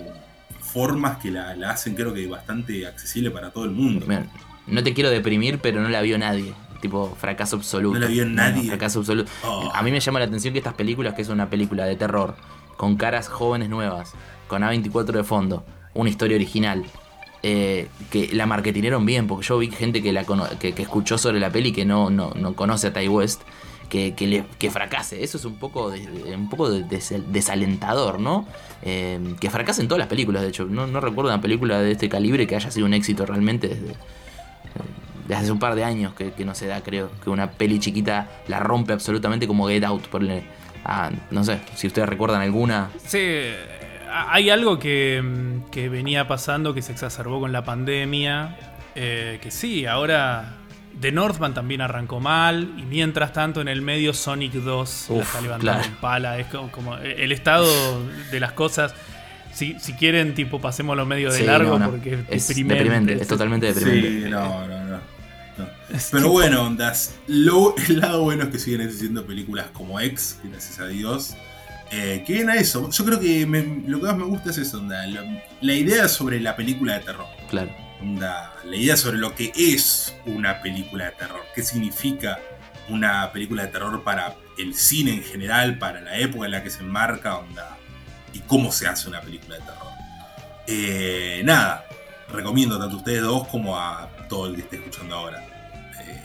formas que la, hacen, creo que bastante accesible para todo el mundo. no te quiero deprimir, pero no la vio nadie. Tipo, fracaso absoluto. No la vio nadie. fracaso absoluto. Oh. A mí me llama la atención que estas películas, que es una película de terror, con caras jóvenes nuevas, con A24 de fondo, una historia original, eh, que la marketineron bien, porque yo vi gente que, la que, escuchó sobre la peli que no, no, conoce a Ty West, que, que, fracase. Eso es un poco, un poco desalentador, ¿no? Eh, que fracase en todas las películas, de hecho. No, recuerdo una película de este calibre que haya sido un éxito realmente desde, desde hace un par de años que, no se da, creo. Que una peli chiquita la rompe absolutamente como Get Out, por ah, no sé, si ustedes recuerdan alguna. Sí hay algo que, mm, que venía pasando que se exacerbó con la pandemia. eh, que sí, ahora The Northman también arrancó mal. Y mientras tanto, en el medio, Sonic 2 la Uf, está levantando claro. en pala. Es como, como el estado de las cosas. Si, si quieren, tipo, pasemos los medios de Sí, largo no, no. porque es, Es deprimente. deprimente, es totalmente deprimente. Sí, no, no, no. no. Pero bueno, ondas. Lo, (laughs) el lado bueno es que siguen existiendo películas como X, gracias a Dios. Eh, que viene a eso. Yo creo que me- lo que más me gusta es eso, onda. La, la idea sobre la película de terror. Claro. Onda, la idea sobre lo que es una película de terror. ¿Qué significa una película de terror para el cine en general, para la época en la que se enmarca, onda, y cómo se hace una película de terror. Eh, nada, recomiendo tanto a ustedes dos como a todo el que esté escuchando ahora.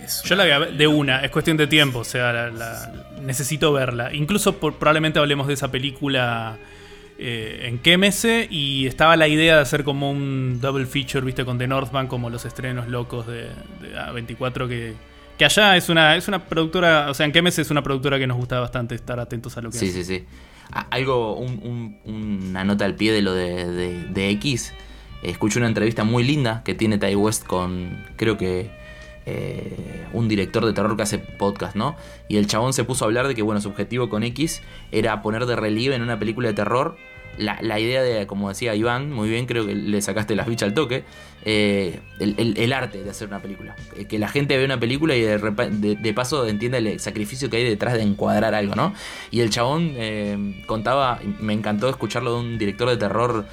Es Yo la voy a ver de una, es cuestión de tiempo, o sea, la- la- necesito verla. Incluso por- probablemente hablemos de esa película eh, en Quémese y estaba la idea de hacer como un double feature, viste, con The Northman, como los estrenos locos de, de A24 que, que allá es una, es una productora, o sea, en Quémese es una productora que nos gusta bastante estar atentos a lo que Sí, hace. sí, sí. Algo, un- un- una nota al pie de lo de, de- de X. Escuché una entrevista muy linda que tiene Ty West con, creo que, eh, un director de terror que hace podcast, ¿no? Y el chabón se puso a hablar de que, bueno, su objetivo con X era poner de relieve en una película de terror la, idea de, como decía Iván, muy bien, creo que le sacaste las bichas al toque, eh, el, arte de hacer una película. Eh, Que la gente ve una película y de, de- paso entienda el sacrificio que hay detrás de encuadrar algo, ¿no? Y el chabón contaba, me encantó escucharlo de un director de terror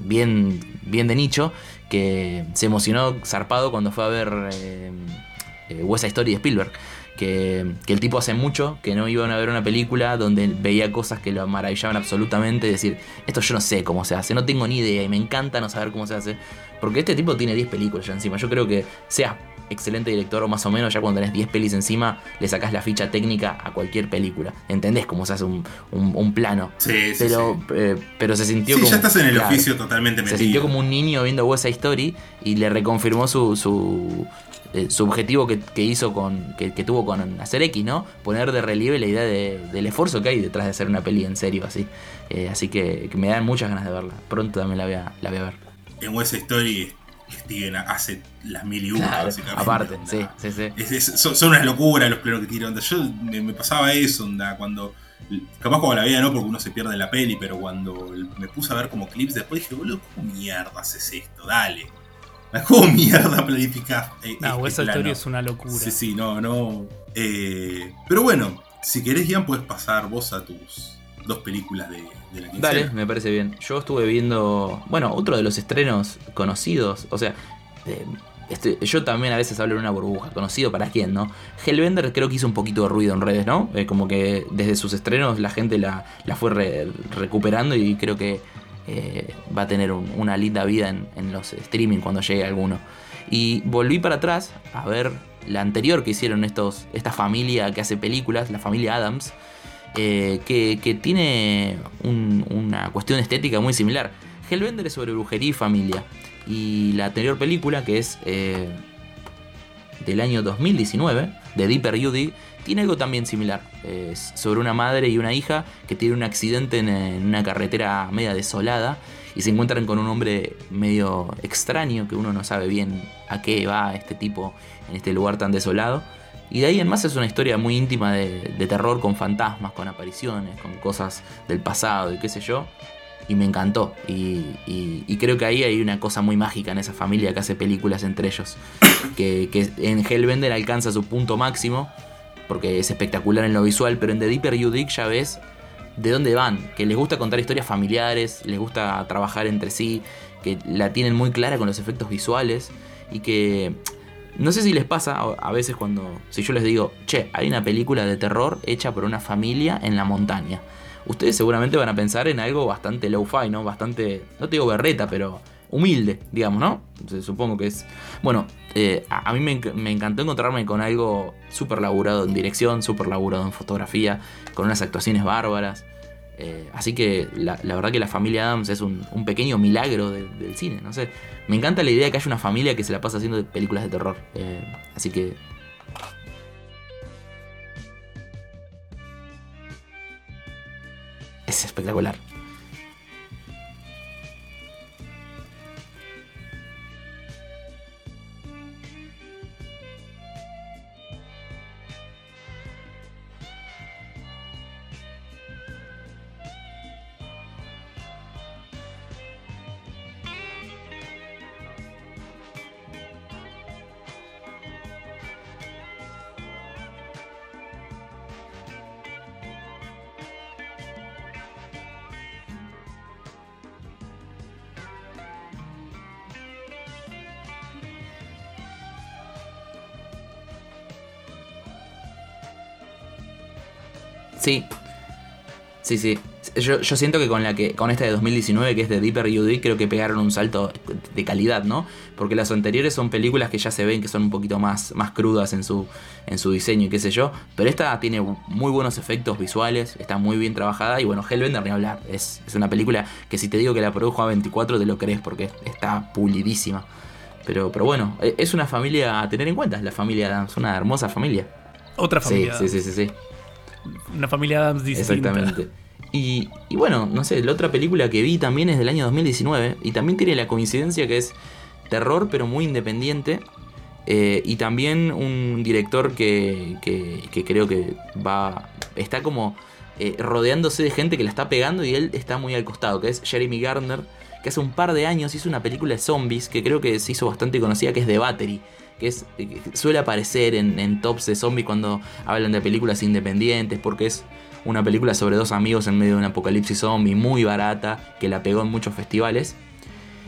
bien, bien de nicho, que se emocionó zarpado cuando fue a ver eh, eh, West Story de Spielberg. Que, que el tipo hace mucho que no iban a ver una película donde veía cosas que lo maravillaban absolutamente. Decir, esto yo no sé cómo se hace, no tengo ni idea y me encanta no saber cómo se hace. Porque este tipo tiene 10 películas ya encima. Yo creo que sea excelente director o más o menos, ya cuando tenés 10 pelis encima, le sacás la ficha técnica a cualquier película. ¿Entendés cómo se hace un, un- un plano? Sí, sí, Pero, sí. eh, pero se sintió Sí, como. ya estás en el claro, oficio totalmente Se metido. sintió como un niño viendo West Side Story y le reconfirmó su, su, eh, su objetivo que, que hizo con. Que, que tuvo con hacer X, ¿no? Poner de relieve la idea de- del esfuerzo que hay detrás de hacer una peli en serio así. Eh, así que, que me dan muchas ganas de verla. Pronto también la voy a, la voy a ver. En West Story, Steven hace las mil y una, Claro, básicamente. aparte, onda. sí, sí, sí. Es- es- son, son unas locuras los planos que tiran. onda. Yo me, me pasaba eso, onda, cuando. Capaz cuando la veía no, porque uno se pierde en la peli, pero cuando me puse a ver como clips después dije, boludo, ¿cómo mierda haces esto? Dale. (laughs) ¿Cómo mierda planificás? eh, No, este plano? Story es una locura. Sí, sí, no, no. Eh, pero bueno, si querés, Ian, puedes pasar vos a tus dos películas de, de la quincena. Dale, me parece bien. Yo estuve viendo, bueno, otro de los estrenos conocidos, o sea, eh, este, yo también a veces hablo en una burbuja, conocido para quién, ¿no? Hellbender creo que hizo un poquito de ruido en redes, ¿no? Eh, como que desde sus estrenos la gente la, la fue re- recuperando y creo que eh, va a tener un- una linda vida en, en los streaming cuando llegue alguno. Y volví para atrás a ver la anterior que hicieron estos, esta familia que hace películas, la familia Adams, eh, que, tiene un- una cuestión estética muy similar. Hellbender es sobre brujería y familia. Y la anterior película, que es eh, del año 2019, de Deeper Judy, tiene algo también similar. Es sobre una madre y una hija que tienen un accidente en, en una carretera media desolada y se encuentran con un hombre medio extraño que uno no sabe bien a qué va este tipo en este lugar tan desolado. Y de ahí en más es una historia muy íntima de, terror con fantasmas, con apariciones, con cosas del pasado y qué sé yo. Y me encantó. Y, creo que ahí hay una cosa muy mágica en esa familia que hace películas entre ellos. (coughs) Que, que en Hellbender alcanza su punto máximo. Porque es espectacular en lo visual. Pero en The Deeper You Dig ya ves de dónde van. Que les gusta contar historias familiares. Les gusta trabajar entre sí. Que la tienen muy clara con los efectos visuales. Y que no sé si les pasa a veces cuando, si yo les digo, che, hay una película de terror hecha por una familia en la montaña. Ustedes seguramente van a pensar en algo bastante low-fi, ¿no? Bastante, no te digo berreta, pero humilde, digamos, ¿no? Supongo que es... Bueno, eh, a, mí me, me encantó encontrarme con algo súper laburado en dirección, súper laburado en fotografía, con unas actuaciones bárbaras. Eh, así que la, verdad que la familia Adams es un, pequeño milagro de- del cine, no sé. Me encanta la idea de que haya una familia que se la pasa haciendo películas de terror. Eh, así que... Es espectacular. Sí. Sí, sí. Yo, yo siento que con la que con esta de 2019, que es de Deeper UD, creo que pegaron un salto de calidad, ¿no? Porque las anteriores son películas que ya se ven que son un poquito más, más crudas en su, en su diseño y qué sé yo. Pero esta tiene muy buenos efectos visuales, está muy bien trabajada. Y bueno, Hellbender ni hablar. Es, es una película que si te digo que la produjo a 24 te lo crees porque está pulidísima. Pero, pero bueno, e, es una familia a tener en cuenta. La familia Adams, una hermosa familia. Otra familia. Sí, sí, sí, sí. Una familia Adams distinta. Exactamente. Y, y, bueno, no sé, la otra película que vi también es del año 2019 y también tiene la coincidencia que es terror pero muy independiente eh, y también un director que, que, creo que va está como eh, rodeándose de gente que la está pegando y él está muy al costado, que es Jeremy Garner, que hace un par de años hizo una película de zombies que creo que se hizo bastante conocida, que es The Battery que eh, suele aparecer en, tops de zombies cuando hablan de películas independientes, porque es una película sobre dos amigos en medio de un apocalipsis zombie muy barata, que la pegó en muchos festivales.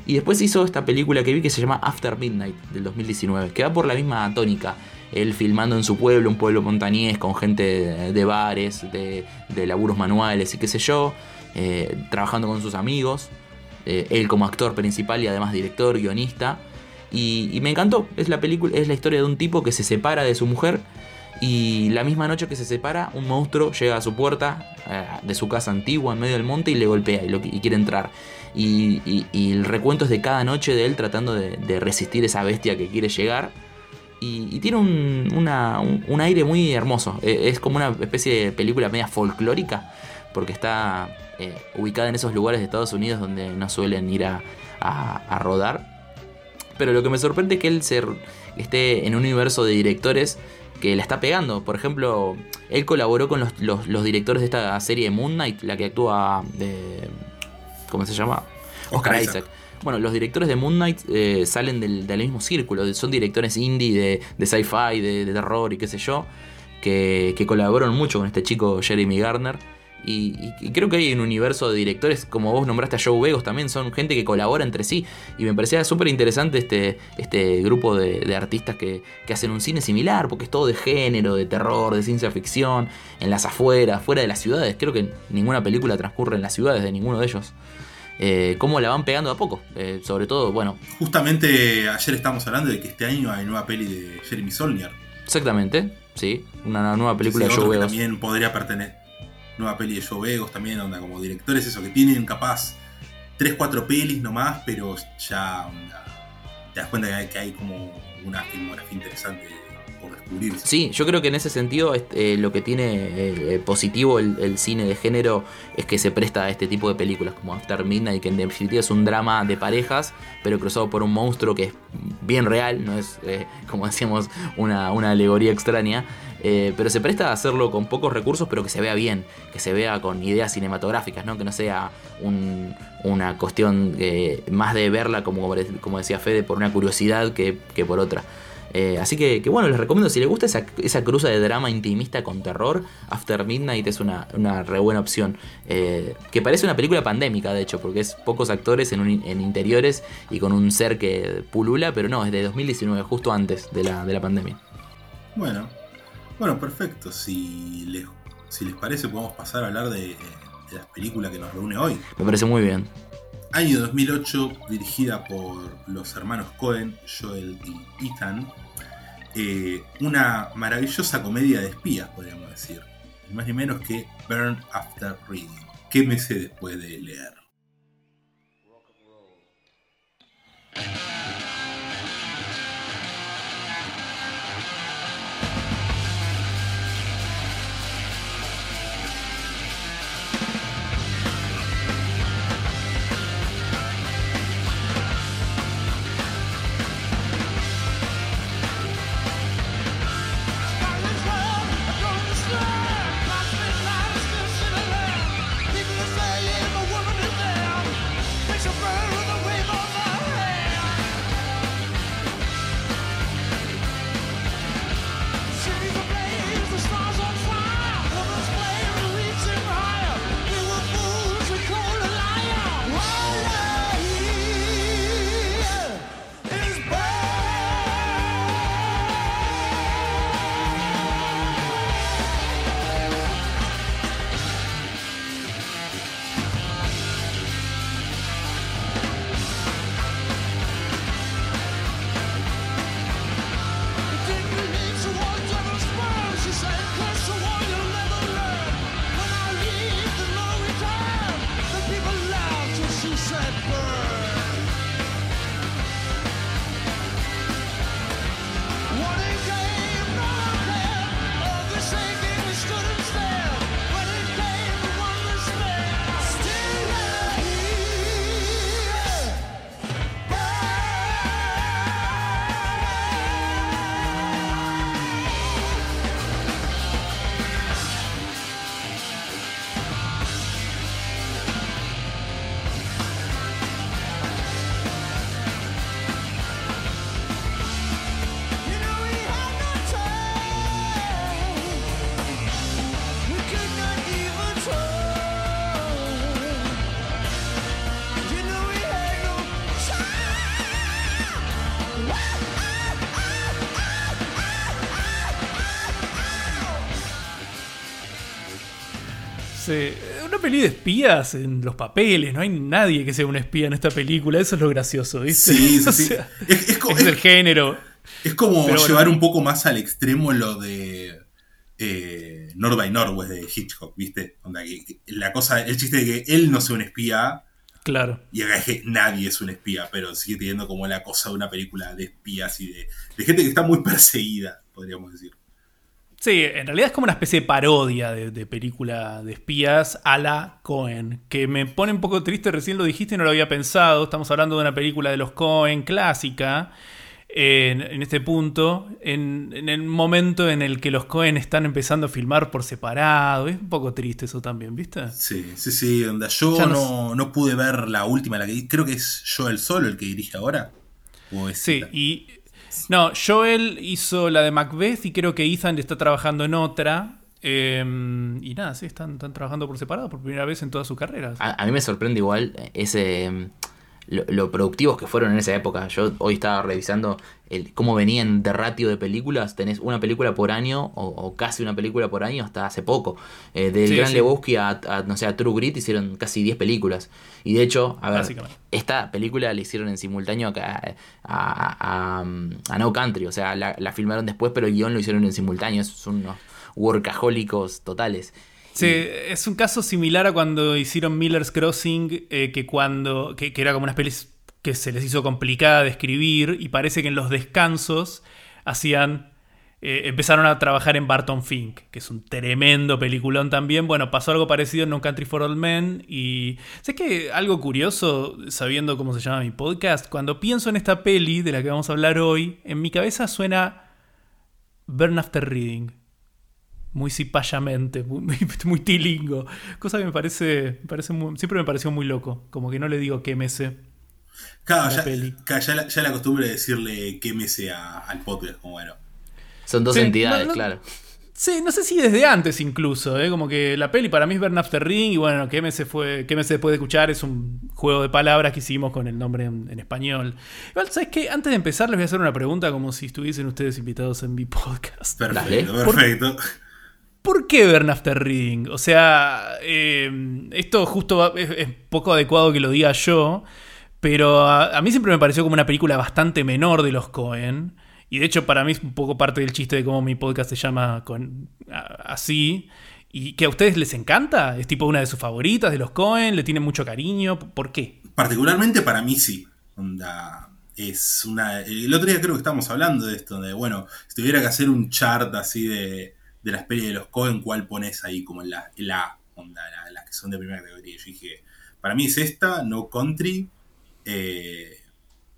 Y después hizo esta película que vi que se llama After Midnight del 2019, que va por la misma tónica. Él filmando en su pueblo, un pueblo montañés con gente de, bares, de, de, laburos manuales y qué sé yo, eh, trabajando con sus amigos. Eh, él como actor principal y además director, guionista. Y, me encantó. Es la película, es la historia de un tipo que se separa de su mujer y la misma noche que se separa, un monstruo llega a su puerta eh, de su casa antigua en medio del monte y le golpea y, quiere entrar. Y, el recuento es de cada noche de él tratando de, de resistir esa bestia que quiere llegar. Y, tiene un, una, un, aire muy hermoso. Eh, es como una especie de película media folclórica, porque está eh, ubicada en esos lugares de Estados Unidos donde no suelen ir a, a rodar. Pero lo que me sorprende es que él se, esté en un universo de directores que la está pegando. Por ejemplo, él colaboró con los, los, los, directores de esta serie Moon Knight, la que actúa de... ¿Cómo se llama? Oscar, Oscar Isaac. Isaac. Bueno, los directores de Moon Knight eh, salen del, del, mismo círculo, son directores indie de, de sci-fi, de, de, terror y qué sé yo, que, que colaboraron mucho con este chico Jeremy Garner. Y, y, creo que hay un universo de directores, como vos nombraste a Joe Begos, también son gente que colabora entre sí. Y me parecía súper interesante este, este grupo de, de artistas que, que, hacen un cine similar, porque es todo de género, de terror, de ciencia ficción, en las afueras, fuera de las ciudades. Creo que ninguna película transcurre en las ciudades de ninguno de ellos. Eh, cómo la van pegando a poco. Eh, sobre todo, bueno. Justamente ayer estamos hablando de que este año hay nueva peli de Jeremy Solnier. Exactamente, sí. Una nueva película sí, de Joe Begos. También podría pertenecer nueva peli de Joe Begos también, onda como directores, eso, que tienen capaz 3-4 pelis nomás, pero ya onda, te das cuenta que hay, que hay, como una filmografía interesante Sí, yo creo que en ese sentido eh, lo que tiene eh, positivo el, cine de género es que se presta a este tipo de películas como After Midnight, que en definitiva es un drama de parejas, pero cruzado por un monstruo que es bien real, no es, eh, como decíamos, una, una alegoría extraña. Eh, pero se presta a hacerlo con pocos recursos, pero que se vea bien, que se vea con ideas cinematográficas, ¿no? que no sea un, una cuestión eh, más de verla, como, como decía Fede, por una curiosidad que, que por otra. Eh, así que, que, bueno, les recomiendo, si les gusta esa, esa, cruza de drama intimista con terror, After Midnight es una, una re buena opción. Eh, que parece una película pandémica, de hecho, porque es pocos actores en, un, en, interiores y con un ser que pulula, pero no, es de 2019, justo antes de la, de la pandemia. Bueno, bueno, perfecto. Si les, si les parece, podemos pasar a hablar de, de las películas que nos reúne hoy. Me parece muy bien. Año 2008, dirigida por los hermanos Cohen, Joel y Ethan. Eh, una maravillosa comedia de espías, podríamos decir. Ni más ni menos que Burn After Reading. ¿Qué me sé después de leer? Peli de espías en los papeles, no hay nadie que sea un espía en esta película, eso es lo gracioso, ¿viste? Sí, sí, (laughs) O sí. sea, Es, el género. es como Pero bueno. llevar un poco más al extremo lo de eh, North by Northwest de Hitchcock, ¿viste? Onda, que- que la cosa, el chiste de que él no sea un espía, Claro. y acá es que nadie es un espía, pero sigue teniendo como la cosa de una película de espías y de, de gente que está muy perseguida, podríamos decir. Sí, en realidad es como una especie de parodia de, de película de espías a la Cohen, que me pone un poco triste, recién lo dijiste y no lo había pensado, estamos hablando de una película de los Cohen clásica, en, en este punto, en, en el momento en el que los Cohen están empezando a filmar por separado, es un poco triste eso también, ¿viste? Sí, sí, sí. Onda, yo no no, no pude ver la última, la que creo que es Joel Solo el que dirige ahora. ¿O es Sí, y... No, Joel hizo la de Macbeth y creo que Ethan está trabajando en otra. eh, y nada, sí, están, están trabajando por separado por primera vez en toda su carrera. A, a mí me sorprende igual ese mm, lo, lo productivos que fueron en esa época. Yo hoy estaba revisando el, cómo venían de ratio de películas. Tenés una película por año o, o casi una película por año hasta hace poco. Eh, del Sí, Gran sí. Lebowski a, a, no sé, a True Grit hicieron casi 10 películas. Y de hecho, a ver, esta película la hicieron en simultáneo acá a, a, a- a No Country. O sea, la, la filmaron después, pero el guion lo hicieron en simultáneo. Son unos workahólicos totales. Sí, es un caso similar a cuando hicieron Miller's Crossing, eh, que cuando. Que, que era como unas pelis que se les hizo complicada de escribir. Y parece que en los descansos hacían. eh, empezaron a trabajar en Barton Fink, que es un tremendo peliculón también. Bueno, pasó algo parecido en No Country for Old Men. Y. sé que algo curioso, sabiendo cómo se llama mi podcast, cuando pienso en esta peli de la que vamos a hablar hoy, en mi cabeza suena. Burn After Reading muy cipayamente, muy, (laughs) muy, tilingo. Cosa que me parece, me parece muy- siempre me pareció muy loco. Como que no le digo quémese. Claro, la ya, claro, ya la, ya la costumbre de decirle quémese a- al podcast, como bueno. Son dos Sí, entidades, no- no- claro. Sí, no sé si desde antes incluso, ¿eh? como que la peli para mí es Burn After Ring y bueno, quémese fue, quémese después de escuchar es un juego de palabras que hicimos con el nombre en, en español. Igual, ¿sabes qué? Antes de empezar les voy a hacer una pregunta como si estuviesen ustedes invitados en mi podcast. Perfecto, perfecto. ¿Por qué Burn After Reading? O sea, eh, esto justo es, poco adecuado que lo diga yo, pero a, mí siempre me pareció como una película bastante menor de los Cohen. Y de hecho para mí es un poco parte del chiste de cómo mi podcast se llama así. Y que a ustedes les encanta, es tipo una de sus favoritas de los Cohen, le tienen mucho cariño. ¿Por qué? Particularmente para mí sí. Onda, es una. El otro día creo que estábamos hablando de esto, de bueno, si tuviera que hacer un chart así de, de las pelis de los Cohen, ¿cuál pones ahí como en la, la onda, la- las que son de primera categoría? Yo dije, para mí es esta, No Country, eh,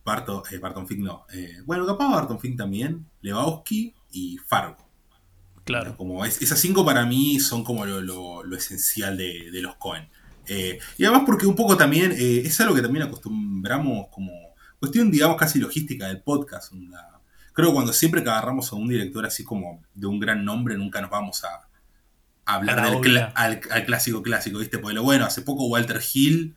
Barton, eh, Barton Fink no. eh, bueno, capaz Barton Fink también, Lebowski y Fargo. Claro. Como es- esas cinco para mí son como lo, lo- lo esencial de, de los Cohen. Eh, y además porque un poco también, eh, es algo que también acostumbramos como cuestión, digamos, casi logística del podcast. onda. Creo que cuando siempre que agarramos a un director así como de un gran nombre, nunca nos vamos a, a hablar del al, al clásico clásico, ¿viste? Porque lo bueno, hace poco Walter Hill,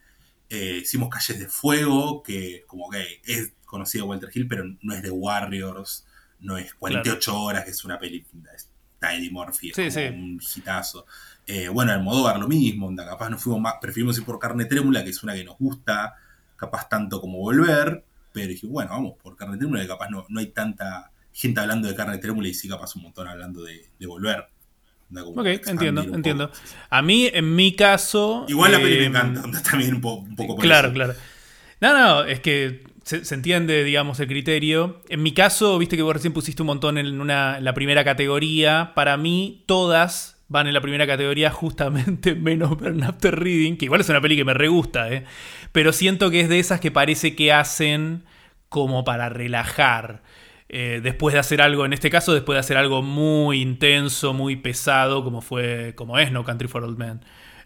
eh, hicimos Calles de Fuego, que como que es conocido Walter Hill, pero no es de Warriors, no es 48 horas, que es una película, es Eddie Murphy, es Sí, como sí. un hitazo. Eh, bueno, Almodóvar lo mismo, onda, capaz nos fuimos más, preferimos ir por Carne Trémula, que es una que nos gusta, capaz tanto como Volver, pero dije, bueno, vamos por Carne Trémula, que capaz no, no hay tanta gente hablando de Carne Trémula y sí capaz un montón hablando de, de Volver. Ok, entiendo, entiendo. poco. A mí, en mi caso... Igual la peli me eh, encanta, onda, también un, po- un poco por Claro, eso. claro. No, no, es que se, se entiende, digamos, el criterio. En mi caso, viste que vos recién pusiste un montón en, una, en la primera categoría. Para mí, todas van en la primera categoría, justamente (laughs) menos Burn After Reading, que igual es una peli que me re gusta, ¿eh? Pero siento que es de esas que parece que hacen como para relajar. Eh, después de hacer algo, en este caso, después de hacer algo muy intenso, muy pesado, como fue, como es No Country for Old Men.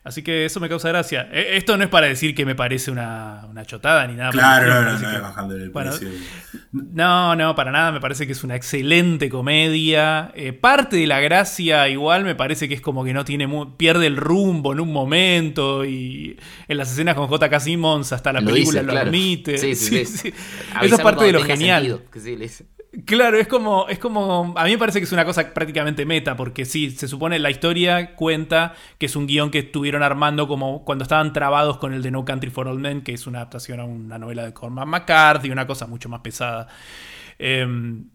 Así que eso me causa gracia. Eh, Esto no es para decir que me parece una, una chotada ni nada. Claro, no, no, no, que- es bajándole el Bueno, precio. no, no, para nada. Me parece que es una excelente comedia. Eh, parte de la gracia, igual, me parece que es como que no tiene mu- pierde el rumbo en un momento. Y en las escenas con J.K. Simmons, hasta la Lo película dice, lo claro. admite. Sí, sí, (laughs) sí. Eso es parte de lo genial. sentido, que sí, le dice. Claro, es como, es como. A mí me parece que es una cosa prácticamente meta, porque sí, se supone la historia cuenta que es un guion que estuvieron armando como cuando estaban trabados con el de No Country for Old Men, que es una adaptación a una novela de Cormac McCarthy, una cosa mucho más pesada. Em,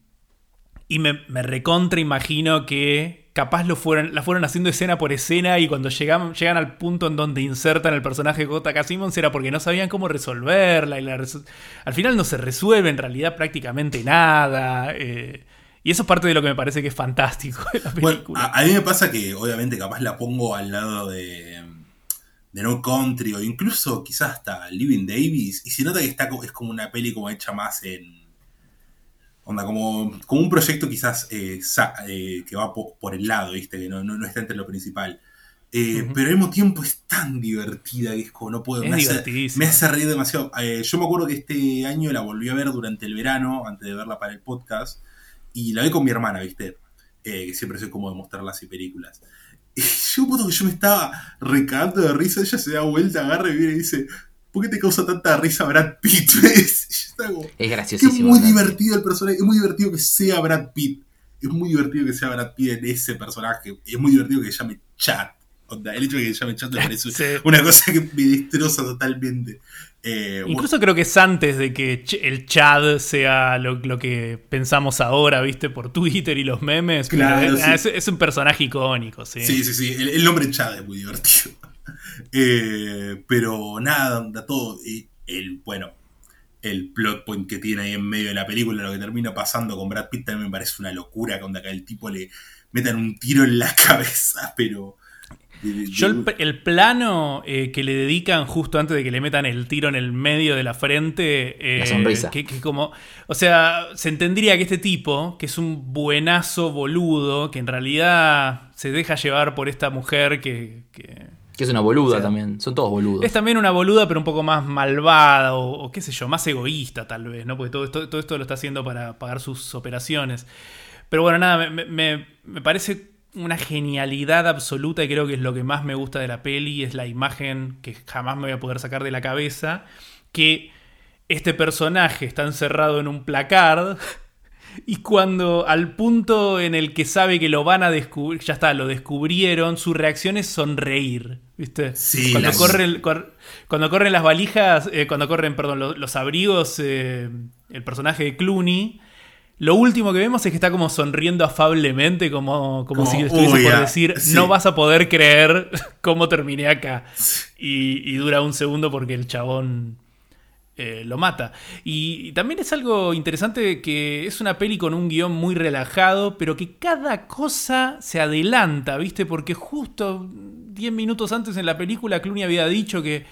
y me, me, recontra imagino que capaz lo fueron, la fueron haciendo escena por escena y cuando llegan, llegan al punto en donde insertan el personaje de J.K. Simmons era porque no sabían cómo resolverla. Y al final no se resuelve en realidad prácticamente nada. Eh, y eso es parte de lo que me parece que es fantástico de la película. a, mí me pasa que obviamente capaz la pongo al lado de, de No Country o incluso quizás hasta Living Davis y se nota que está, es como una peli como hecha más en Onda, como, como un proyecto quizás eh, eh, que va por, el lado, ¿viste? Que no, no, está entre lo principal. Eh, pero al mismo tiempo es tan divertida que es como no puedo. me, hace, me hace reír demasiado. yo me acuerdo que este año la volví a ver durante el verano, antes de verla para el podcast. Y la vi con mi hermana, ¿viste? que siempre soy como de mostrarlas y películas. (laughs) Y yo me que yo me estaba recagando de risa. Ella se da vuelta, agarra y viene y dice: ¿Por qué te causa tanta risa Brad Pitt? (laughs) es graciosísimo. Es muy divertido el personaje, es muy divertido que sea Brad Pitt. Es muy divertido que sea Brad Pitt en ese personaje. Es muy divertido que se llame Chat. el hecho de que se llame Chat me (laughs) parece una cosa que me destroza totalmente. Eh, Incluso creo que es antes de que el Chad sea lo, que pensamos ahora, viste, por Twitter y los memes. Claro, es, un personaje icónico, sí. Sí, sí, sí. el nombre Chad es muy divertido. Eh, pero nada, todo. el, bueno, el plot point que tiene ahí en medio de la película, lo que termina pasando con Brad Pitt también me parece una locura, cuando acá el tipo le metan un tiro en la (laughs) cabeza, pero... Yo el, plano eh, que le dedican justo antes de que le metan el tiro en el medio de la frente. Eh, la sonrisa. Que, como, o sea, se entendería que este tipo, que es un buenazo boludo, que en realidad se deja llevar por esta mujer que que es una boluda también. Son todos boludos. Es también una boluda, pero un poco más malvada o, qué sé yo, más egoísta tal vez, ¿no? Porque todo esto, todo esto lo está haciendo para pagar sus operaciones. Pero bueno, nada, me, parece una genialidad absoluta y creo que es lo que más me gusta de la peli, es la imagen que jamás me voy a poder sacar de la cabeza, que este personaje está encerrado en un placard (laughs) y cuando al punto en el que sabe que lo van a descubrir, ya está, lo descubrieron, su reacción es sonreír, ¿viste? Sí, cuando, cuando corren las valijas, eh, cuando corren, perdón, los, abrigos, eh, el personaje de Clooney, lo último que vemos es que está como sonriendo afablemente, como, como, si estuviese por decir, no vas a poder creer (laughs) cómo terminé acá. y dura un segundo porque el chabón eh, lo mata. Y también es algo interesante que es una peli con un guion muy relajado, pero que cada cosa se adelanta, ¿viste? Porque justo 10 minutos antes en la película Clooney había dicho que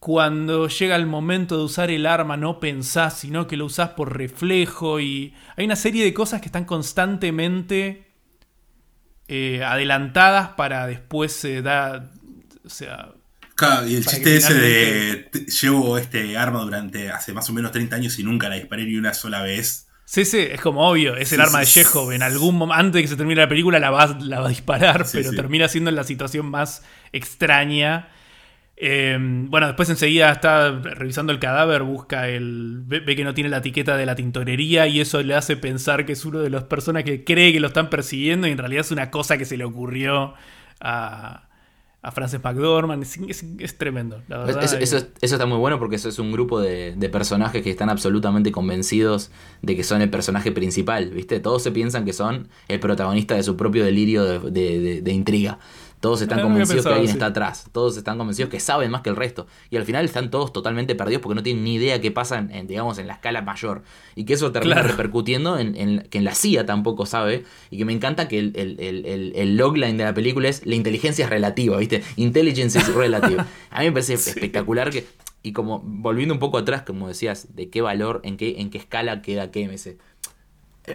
cuando llega el momento de usar el arma no pensás, sino que lo usás por reflejo y hay una serie de cosas que están constantemente eh, adelantadas para después eh, dar... O sea, y el chiste ese de llevo este arma durante hace más o menos 30 años y nunca la disparé ni una sola vez. Sí, sí, es como obvio, es el arma de Chekhov. En algún momento, antes de que se termine la película, la va, la va a disparar, pero termina siendo en la situación más extraña. Em, bueno, después enseguida está revisando el cadáver, busca el. Ve, ve, que no tiene la etiqueta de la tintorería y eso le hace pensar que es uno de las personas que cree que lo están persiguiendo y en realidad es una cosa que se le ocurrió a, a Frances McDormand. Es, tremendo, la verdad. Eso, está muy bueno porque eso es un grupo de, personajes que están absolutamente convencidos de que son el personaje principal, ¿viste? Todos se piensan que son el protagonista de su propio delirio de intriga. Todos están convencidos que alguien está atrás. Todos están convencidos que saben más que el resto. Y al final están todos totalmente perdidos porque no tienen ni idea qué pasa en, digamos, en la escala mayor. Y que eso termina repercutiendo en, que en la CIA tampoco sabe. Y que me encanta que el, logline de la película es la inteligencia es relativa, ¿viste? Intelligence is relative. A mí me parece (laughs) espectacular que. Y como volviendo un poco atrás, como decías, de qué valor, en qué, en qué escala queda KMS.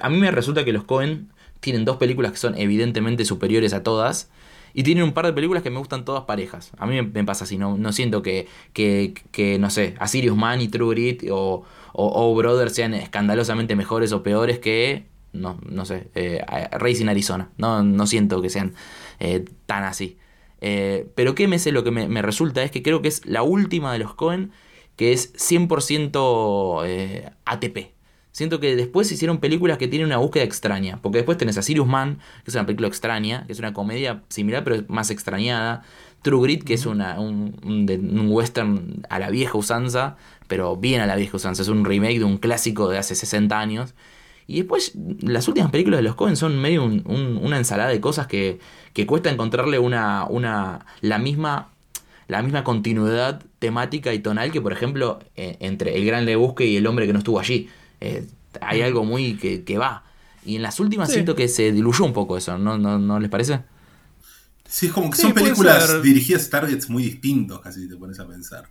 A mí me resulta que los Cohen tienen dos películas que son evidentemente superiores a todas y tienen un par de películas que me gustan todas parejas. A mí me, pasa así, no, no siento que, que, que, no sé, A Sirius Man y True Grit o, o, Brothers sean escandalosamente mejores o peores que, no, no sé, eh, Racing Arizona. No, no siento que sean eh, tan así. Eh, pero qué me sé lo que me, resulta es que creo que es la última de los Cohen que es 100% ATP. Siento que después se hicieron películas que tienen una búsqueda extraña. Porque después tenés a Sirius Man, que es una película extraña, que es una comedia similar pero más extrañada. True Grit, que es una, un, un, western a la vieja usanza, pero bien a la vieja usanza. Es un remake de un clásico de hace 60 años. Y después, las últimas películas de los Cohen son medio una ensalada de cosas que, que cuesta encontrarle una, una, la misma la misma continuidad temática y tonal que, por ejemplo, eh, entre El Gran Lebusque y El Hombre que no estuvo allí. Eh, hay algo muy que, va. Y en las últimas siento que se diluyó un poco eso, ¿no, no, les parece? Sí, es como que son películas dirigidas a targets muy distintos, casi si te pones a pensar.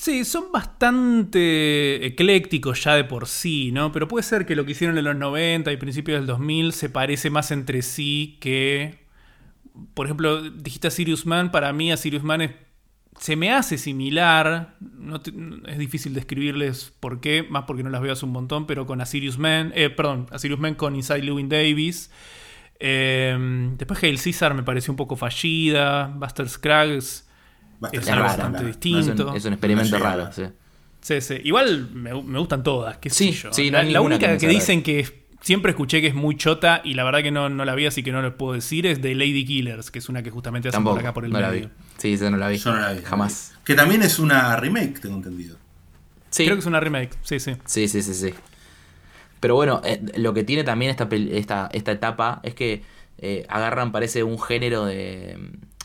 Sí, son bastante eclécticos ya de por sí, ¿no? Pero puede ser que lo que hicieron en los 90 y principios del 2000 se parece más entre sí que... Por ejemplo, dijiste a Sirius Man, para mí a Sirius Man es se me hace similar, no es difícil describirles por qué, más porque no las veo hace un montón, pero con Asirius Man, eh, perdón, Asirius Man con Inside Lewin Davis. Em, después Hail Caesar me pareció un poco fallida, Buster Scruggs es, bastante distinto. es, un, experimento raro, sí. Sí, sí. Igual me, gustan todas, qué sé yo. la, única que, dicen que siempre escuché que es muy chota y la verdad que no, no la vi, así que no lo puedo decir, es de Lady Killers, que es una que justamente hace por acá por el medio. Sí, esa no la vi. Yo no la vi. Jamás. Que también es una remake, tengo entendido. Sí. Creo que es una remake, sí, sí. Sí, sí, sí, sí. Pero bueno, eh, lo que tiene también esta, esta, esta etapa es que eh, agarran, parece, un género de,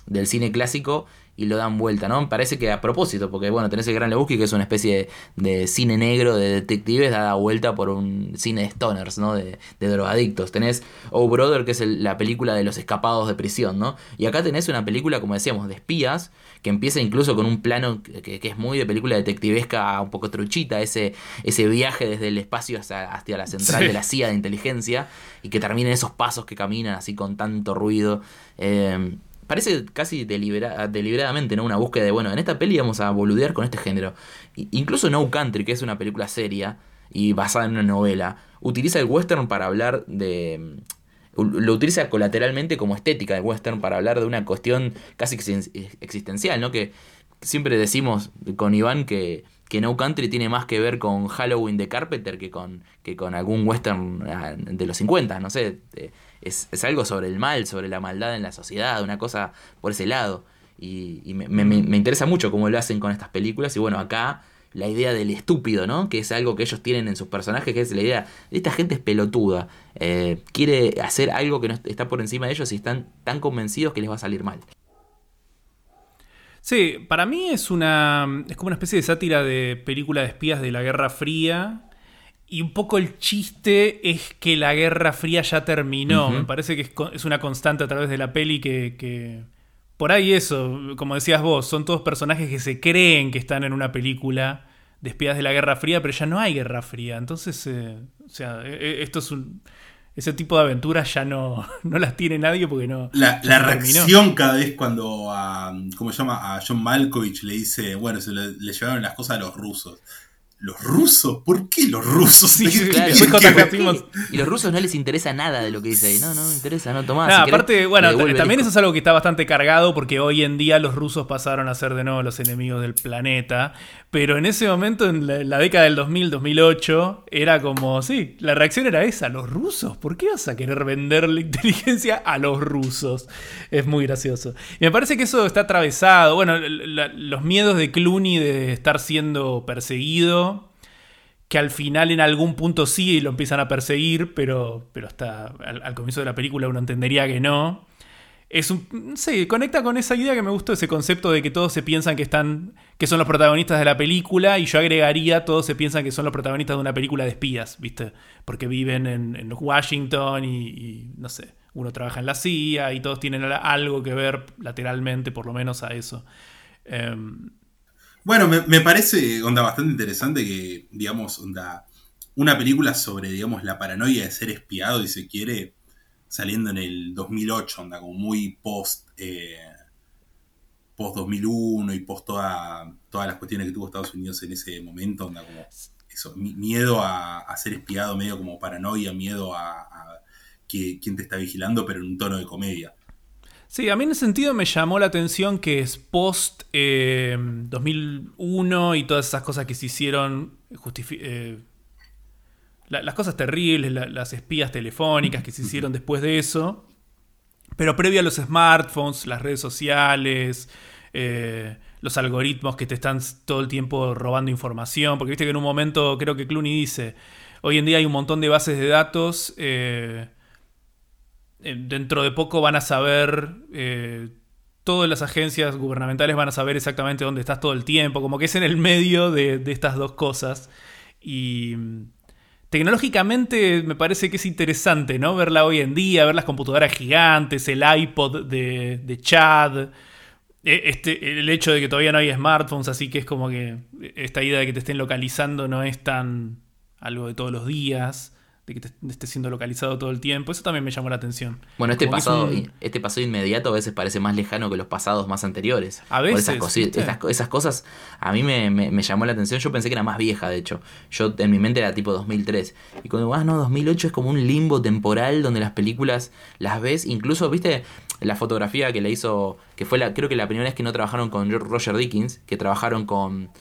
del cine clásico y lo dan vuelta, ¿no? Parece que a propósito, porque bueno, tenés el Gran Lebowski, que es una especie de, cine negro de detectives dada vuelta por un cine de stoners, ¿no? De, drogadictos. Tenés Oh Brother, que es la película de los escapados de prisión, ¿no? Y acá tenés una película, como decíamos, de espías, que empieza incluso con un plano que, es muy de película detectivesca, un poco truchita, ese, ese viaje desde el espacio hasta, hasta la central de la CIA de inteligencia, y que termina en esos pasos que caminan así con tanto ruido. Eh, parece casi deliberadamente, ¿no? Una búsqueda de, bueno, en esta peli vamos a boludear con este género. incluso No Country, que es una película seria y basada en una novela, utiliza el western para hablar de... Lo utiliza colateralmente como estética del western para hablar de una cuestión casi existencial, ¿no? Que siempre decimos con Iván que, que No Country tiene más que ver con Halloween de Carpenter que con, que con algún western ah, de los 50, no sé es, algo sobre el mal, sobre la maldad en la sociedad, una cosa por ese lado. Y, me, interesa mucho cómo lo hacen con estas películas. Y bueno, acá la idea del estúpido, ¿no? Que es algo que ellos tienen en sus personajes, que es la idea de esta gente es pelotuda. Eh, quiere hacer algo que no está por encima de ellos y están tan convencidos que les va a salir mal. Sí, para mí es una. es como una especie de sátira de película de espías de la Guerra Fría y un poco el chiste es que la Guerra Fría ya terminó. Me parece que es, una constante a través de la peli que, Por ahí eso, como decías vos, son todos personajes que se creen que están en una película de espías de la Guerra Fría, pero ya no hay Guerra Fría. Entonces, eh, o sea, e, e, esto es un... Ese tipo de aventuras ya no, (laughs) no las tiene nadie porque no. La, reacción cada vez cuando a. ¿Cómo se llama? A John Malkovich le dice. Bueno, se le llevaron las cosas a los rusos los rusos, ¿por qué los rusos? Sí, (laughs) y los rusos no les interesa nada de lo que dice ahí, no, no me interesa, no tomás. aparte, bueno, también eso es algo que está bastante cargado porque hoy en día los rusos pasaron a ser de nuevo los enemigos del planeta, pero en ese momento, en la, década del 2000, 2008, era como, sí, la reacción era esa, los rusos, ¿por qué vas a querer vender la inteligencia a los rusos? Es muy gracioso. Y me parece que eso está atravesado, bueno, los miedos de Clooney de estar siendo perseguido que al final en algún punto sí lo empiezan a perseguir, pero, pero hasta al, comienzo de la película uno entendería que no. Es un, sí, conecta con esa idea que me gustó, ese concepto de que todos se piensan que están, que son los protagonistas de la película, y yo agregaría, todos se piensan que son los protagonistas de una película de espías, ¿viste? Porque viven en, Washington y, no sé, uno trabaja en la CIA y todos tienen algo que ver lateralmente, por lo menos a eso. Em, bueno, me, parece onda bastante interesante que, digamos, onda, una película sobre, digamos, la paranoia de ser espiado, y se quiere, saliendo en el 2008, onda, como muy post, eh, post 2001 y post toda, todas las cuestiones que tuvo Estados Unidos en ese momento, onda, como eso, miedo a, ser espiado, medio como paranoia, miedo a, que, quién te está vigilando, pero en un tono de comedia. Sí, a mí en ese sentido me llamó la atención que es post 2001 eh, y todas esas cosas que se hicieron, eh, las cosas terribles, las espías telefónicas que se hicieron después de eso. Pero previo a los smartphones, las redes sociales, eh, los algoritmos que te están todo el tiempo robando información. Porque viste que en un momento, creo que Clooney dice, hoy en día hay un montón de bases de datos. Eh, dentro de poco van a saber, eh, todas las agencias gubernamentales van a saber exactamente dónde estás todo el tiempo. Como que es en el medio de, de estas dos cosas. Y tecnológicamente me parece que es interesante, ¿no? Verla hoy en día, ver las computadoras gigantes, el iPod de, de Chad, e, este, el hecho de que todavía no hay smartphones, así que es como que esta idea de que te estén localizando no es tan algo de todos los días de que te esté siendo localizado todo el tiempo. Eso también me llamó la atención. Bueno, este pasado, este pasado inmediato a veces parece más lejano que los pasados más anteriores. A veces. esas, cosas a mí me, llamó la atención. Yo pensé que era más vieja, de hecho. Yo en mi mente era tipo 2003. Y cuando vas, ah, no, 2008 es como un limbo temporal donde las películas las ves. Incluso, viste, la fotografía que le hizo, que fue la, creo que la primera vez que no trabajaron con Roger Dickens, que trabajaron con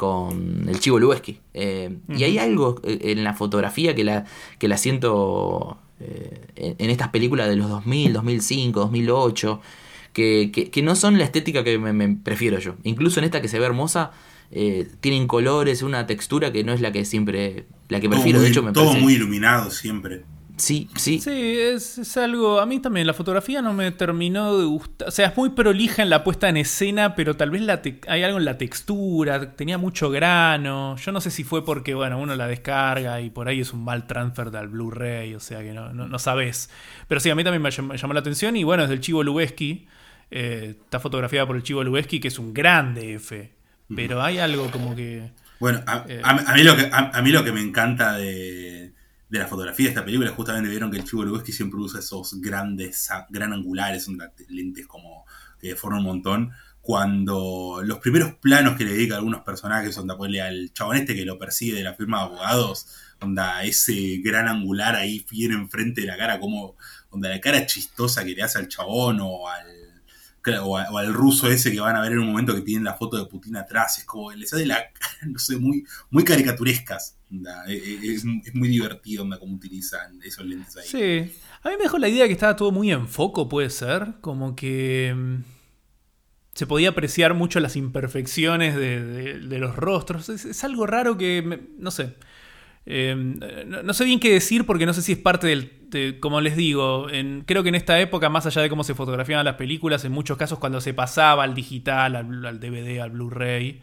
con el Chivo Lubeski. Eh, y hay algo eh, en la fotografía que la, que la siento eh, en, estas películas de los 2000, 2005, 2008, que, que, no son la estética que me, prefiero yo. Incluso en esta que se ve hermosa, tienen colores, una textura que no es la que siempre, la que prefiero. de hecho, me todo muy iluminado siempre. Sí, sí. Sí, es, algo. A mí también la fotografía no me terminó de gustar. O sea, es muy prolija en la puesta en escena, pero tal vez la hay algo en la textura. Tenía mucho grano. Yo no sé si fue porque, bueno, uno la descarga y por ahí es un mal transfer del Blu-ray, o sea que no, no, sabes. Pero sí, a mí también me llamó, la atención. Y bueno, es del Chivo Lubeski. Eh, está fotografiada por el Chivo Lubeski, que es un grande F. Pero hay algo como que. Bueno, a, eh, mí, lo que, a mí lo que me encanta de de la fotografía de esta película, justamente vieron que el Chivo Lubeski siempre usa esos grandes, gran angulares, son lentes como que deforman un montón. Cuando los primeros planos que le dedica a algunos personajes, onda ponle al chabón este que lo persigue de la firma de abogados, onda ese gran angular ahí bien enfrente de la cara, como onda la cara chistosa que le hace al chabón o al o, al ruso ese que van a ver en un momento que tienen la foto de Putin atrás, es como les hace la (laughs) no sé, muy, muy caricaturescas. E, e, es, muy divertido onda, cómo utilizan esos lentes ahí. Sí, a mí me dejó la idea que estaba todo muy en foco, puede ser, como que mm, se podía apreciar mucho las imperfecciones de, los rostros. Es, algo raro que, no sé, Em, no, sé bien qué decir porque no sé si es parte del. como les digo, creo que en esta época, más allá de cómo se fotografiaban las películas, en muchos casos cuando se pasaba al digital, al, DVD, al Blu-ray,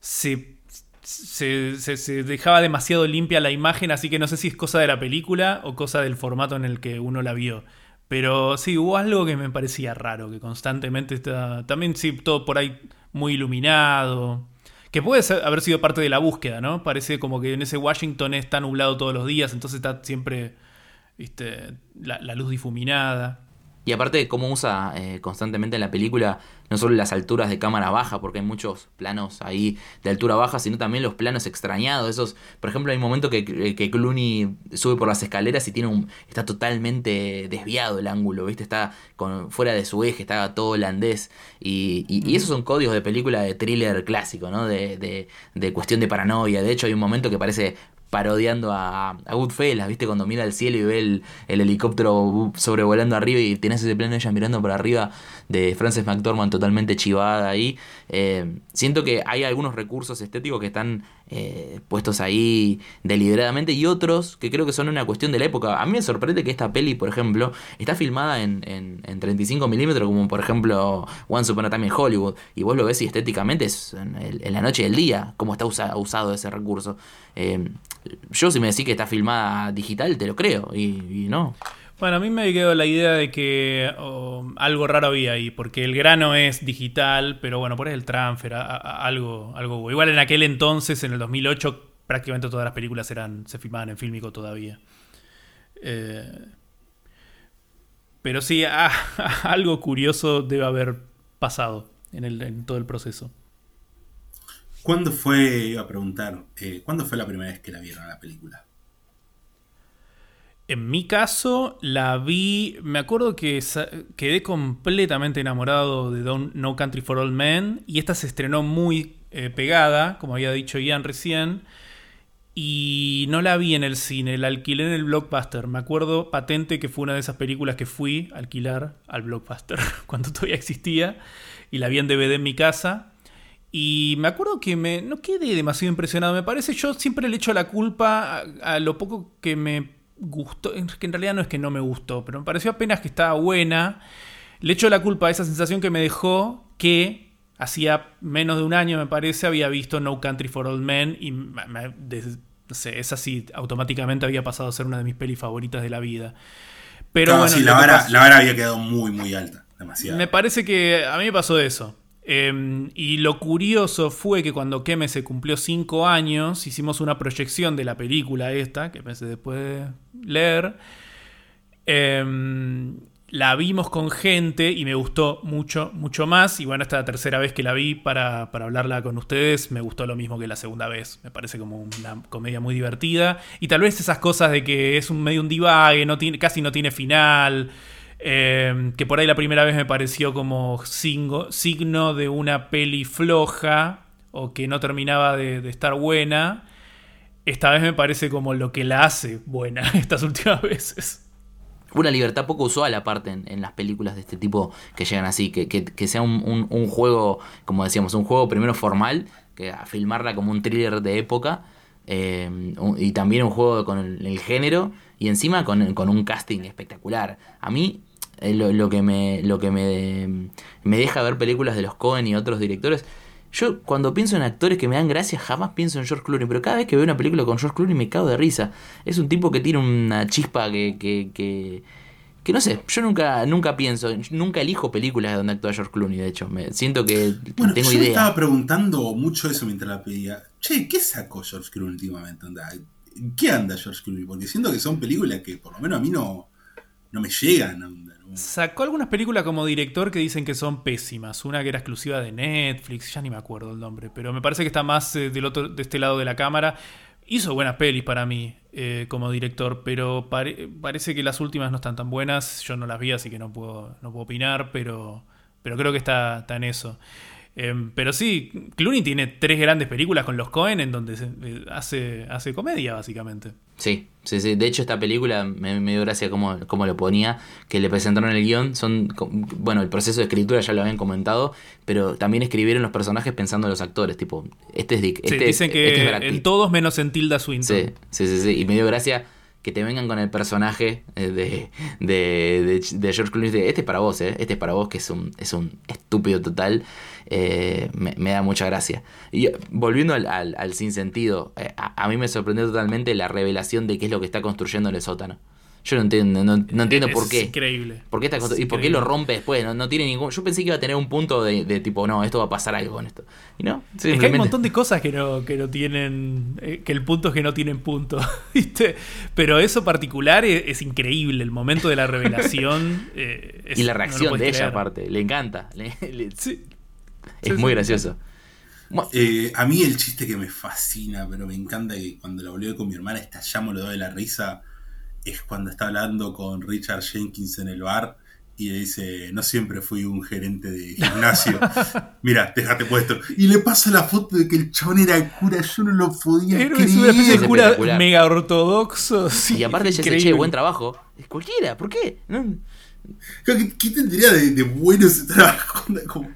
se, se, dejaba demasiado limpia la imagen, así que no sé si es cosa de la película o cosa del formato en el que uno la vio. Pero sí, hubo algo que me parecía raro, que constantemente está. También sí, todo por ahí muy iluminado. Que puede haber sido parte de la búsqueda, ¿no? Parece como que en ese Washington está nublado todos los días, entonces está siempre ¿viste? La, luz difuminada. Y aparte de cómo usa eh, constantemente en la película no solo las alturas de cámara baja, porque hay muchos planos ahí de altura baja, sino también los planos extrañados. Esos, por ejemplo, hay un momento que, que Clooney sube por las escaleras y tiene un, está totalmente desviado el ángulo, ¿viste? Está con, fuera de su eje, está todo holandés. Y, y, esos son códigos de película de thriller clásico, ¿no? De, de, de cuestión de paranoia. De hecho, hay un momento que parece parodiando a, a Goodfellas, ¿viste? Cuando mira al cielo y ve el, helicóptero sobrevolando arriba y tienes ese plano ella mirando por arriba de Frances McDormand totalmente chivada ahí. Eh, siento que hay algunos recursos estéticos que están eh, puestos ahí deliberadamente y otros que creo que son una cuestión de la época. A mí me sorprende que esta peli, por ejemplo, está filmada en, en, 35 milímetros, como por ejemplo Once Upon a Time in Hollywood, y vos lo ves y estéticamente es en, la noche del día, cómo está usado ese recurso. Eh, yo si me decís que está filmada digital, te lo creo, y, no. Bueno, a mí me quedó la idea de que algo raro había ahí, porque el grano es digital, pero bueno, por el transfer, algo, algo. Igual en aquel entonces, en el 2008, prácticamente todas las películas eran se filmaban en fílmico todavía. Eh, pero sí, (laughs) algo curioso debe haber pasado en todo el proceso. ¿Cuándo fue, iba a preguntar, eh, ¿cuándo fue la primera vez que la vieron la película? En mi caso, la vi. Me acuerdo que quedé completamente enamorado de No Country for All Men. Y esta se estrenó muy eh, pegada, como había dicho Ian recién. y no la vi en el cine, la alquilé en el blockbuster. Me acuerdo patente que fue una de esas películas que fui a alquilar al blockbuster (laughs) cuando todavía existía y la vi en DVD en mi casa. Y me acuerdo que me, no quedé demasiado impresionado. Me parece, yo siempre le echo la culpa a lo poco que me gustó. Que en realidad no es que no me gustó, pero me pareció apenas que estaba buena. Le echo la culpa a esa sensación que me dejó que hacía menos de un año, me parece, había visto No Country for Old Men y me- me- des- no sé, esa sí automáticamente había pasado a ser una de mis pelis favoritas de la vida. Pero Claro, bueno, sí, lo la vara, la vara había quedado muy, muy alta. Demasiado. me parece que a mí me pasó eso. Eh, y lo curioso fue que cuando Keme se cumplió 5 años, hicimos una proyección de la película esta, que pensé después de leer. Eh, la vimos con gente y me gustó mucho, mucho más. Y bueno, esta es la tercera vez que la vi para, para hablarla con ustedes. Me gustó lo mismo que la segunda vez. Me parece como una comedia muy divertida. Y tal vez esas cosas de que es un medio un divague, no tiene, casi no tiene final. Eh, que por ahí la primera vez me pareció como signo de una peli floja o que no terminaba de, estar buena. Esta vez me parece como lo que la hace buena (laughs) estas últimas veces. Una libertad poco usual aparte en, las películas de este tipo que llegan así, que, que- sea un, un- un juego, como decíamos, un juego primero formal, que a filmarla como un thriller de época, eh, y también un juego con el, género, y encima con, con un casting espectacular. A mí eh, lo, que, me, lo que me, me deja ver películas de los Cohen y otros directores, yo cuando pienso en actores que me dan gracia jamás pienso en George Clooney, pero cada vez que veo una película con George Clooney me cago de risa. Es un tipo que tiene una chispa que, que, que, que no sé, yo nunca, nunca pienso, nunca elijo películas donde actúa George Clooney, de hecho. Me, siento que Bueno, tengo yo me idea. estaba preguntando mucho eso mientras la pedía. Che, ¿qué sacó George Clooney últimamente? ¿Qué anda George Clooney? Porque siento que son películas que por lo menos a mí no, no me llegan. onda, ¿no? Sacó algunas películas como director que dicen que son pésimas. Una que era exclusiva de Netflix, ya ni me acuerdo el nombre, pero me parece que está más eh, del otro, de este lado de la cámara. Hizo buenas pelis para mí eh, como director, pero pare- parece que las últimas no están tan buenas. Yo no las vi, así que no puedo, no puedo opinar, pero, pero creo que está, está en eso. Em, pero sí, Clooney tiene tres grandes películas con los Cohen en donde se- eh, hace, hace comedia, básicamente. Sí, sí, sí. De hecho, esta película me, me dio gracia cómo, cómo lo ponía, que le presentaron el guion. Son, bueno, el proceso de escritura ya lo habían comentado, pero también escribieron los personajes pensando en los actores. Tipo, este es Dick, Sí, este, dicen es- que este es en todos menos en Tilda Swinton. Sí, sí, sí, sí. Y me dio gracia que te vengan con el personaje eh, de, de, de, George Clooney. De, este es para vos, ¿eh? Este es para vos, que es un, es un estúpido total. Eh, me, da mucha gracia. Y volviendo al, al, al sinsentido, eh, a, a mí me sorprendió totalmente la revelación de qué es lo que está construyendo en el sótano. Yo no entiendo, no, no entiendo Es por qué. increíble. ¿Por qué está Es ¿Y por qué increíble. lo rompe después? No, no tiene ningún. Yo pensé que iba a tener un punto de, de tipo, no, esto va a pasar algo con esto. Y no, Es que hay un montón de cosas que no, que no tienen. eh, que el punto es que no tienen punto. (laughs) ¿Viste? Pero eso particular es, es increíble. El momento de la revelación. (laughs) eh, es- Y la reacción de ella, aparte, le encanta. le- le- Sí. es Sí, muy sí, gracioso. Bueno, Eh, a mí el chiste que me fascina, pero me encanta que cuando lo hablé con mi hermana estallamos lo doy la risa, es cuando está hablando con Richard Jenkins en el bar y le dice, no siempre fui un gerente de (laughs) gimnasio. Mira, déjate puesto. Y le pasa la foto de que el chabón era cura, yo no lo podía Era creer. una especie Es de cura mega ortodoxo. sí, y aparte ella dice, che, buen trabajo. Es cualquiera, ¿por qué? No, ¿Qué, qué tendría de, de bueno ese trabajo? (laughs)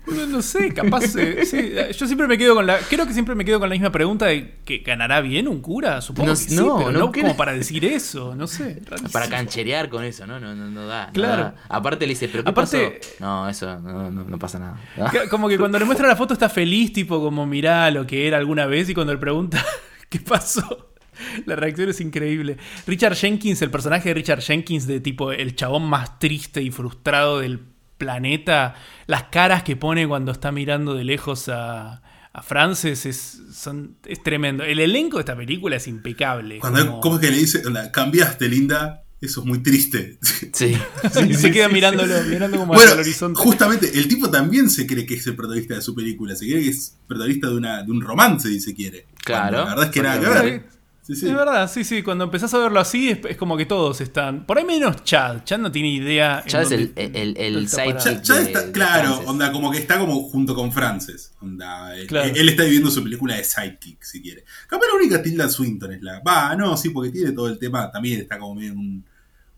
No, no sé, capaz. eh, sí, yo siempre me quedo con la. Creo que siempre me quedo con la misma pregunta de que ganará bien un cura, supongo. No, que sí, no, pero no no, creo. como para decir eso, no sé. (laughs) para cancherear con eso, ¿no? No, no, no da. no Claro. da. Aparte le dice, ¿pero qué Aparte- pasó? No, eso no, no, no pasa nada. (laughs) Como que cuando le muestra la foto está feliz, tipo como mirá lo que era alguna vez, y cuando le pregunta qué pasó, (laughs) la reacción es increíble. Richard Jenkins, el personaje de Richard Jenkins, de tipo el chabón más triste y frustrado del planeta, las caras que pone cuando está mirando de lejos a, a Frances es, son, es tremendo. El elenco de esta película es impecable. Cuando, como- ¿Cómo es que le dice? Cambiaste, linda. Eso es muy triste. (laughs) Sí. (laughs) y se queda mirándolo, mirando como Bueno, hacia el horizonte. justamente, el tipo también se cree que es el protagonista de su película. Se cree que es protagonista de, una, de un romance, si se quiere. Claro. Cuando La verdad es que nada que ver. Sí, sí. Es verdad, sí, sí. Cuando empezás a verlo así, es, es como que todos están. Por ahí menos Chad. Chad no tiene idea. Chad es el, el, el, el dónde está de- de claro, onda, como que está como junto con Frances. Onda, él, Claro. él está viviendo su película de Sidekick, si quiere. Capaz la única Tilda Swinton es la. Va, no, sí, porque tiene todo el tema. También está como medio en un,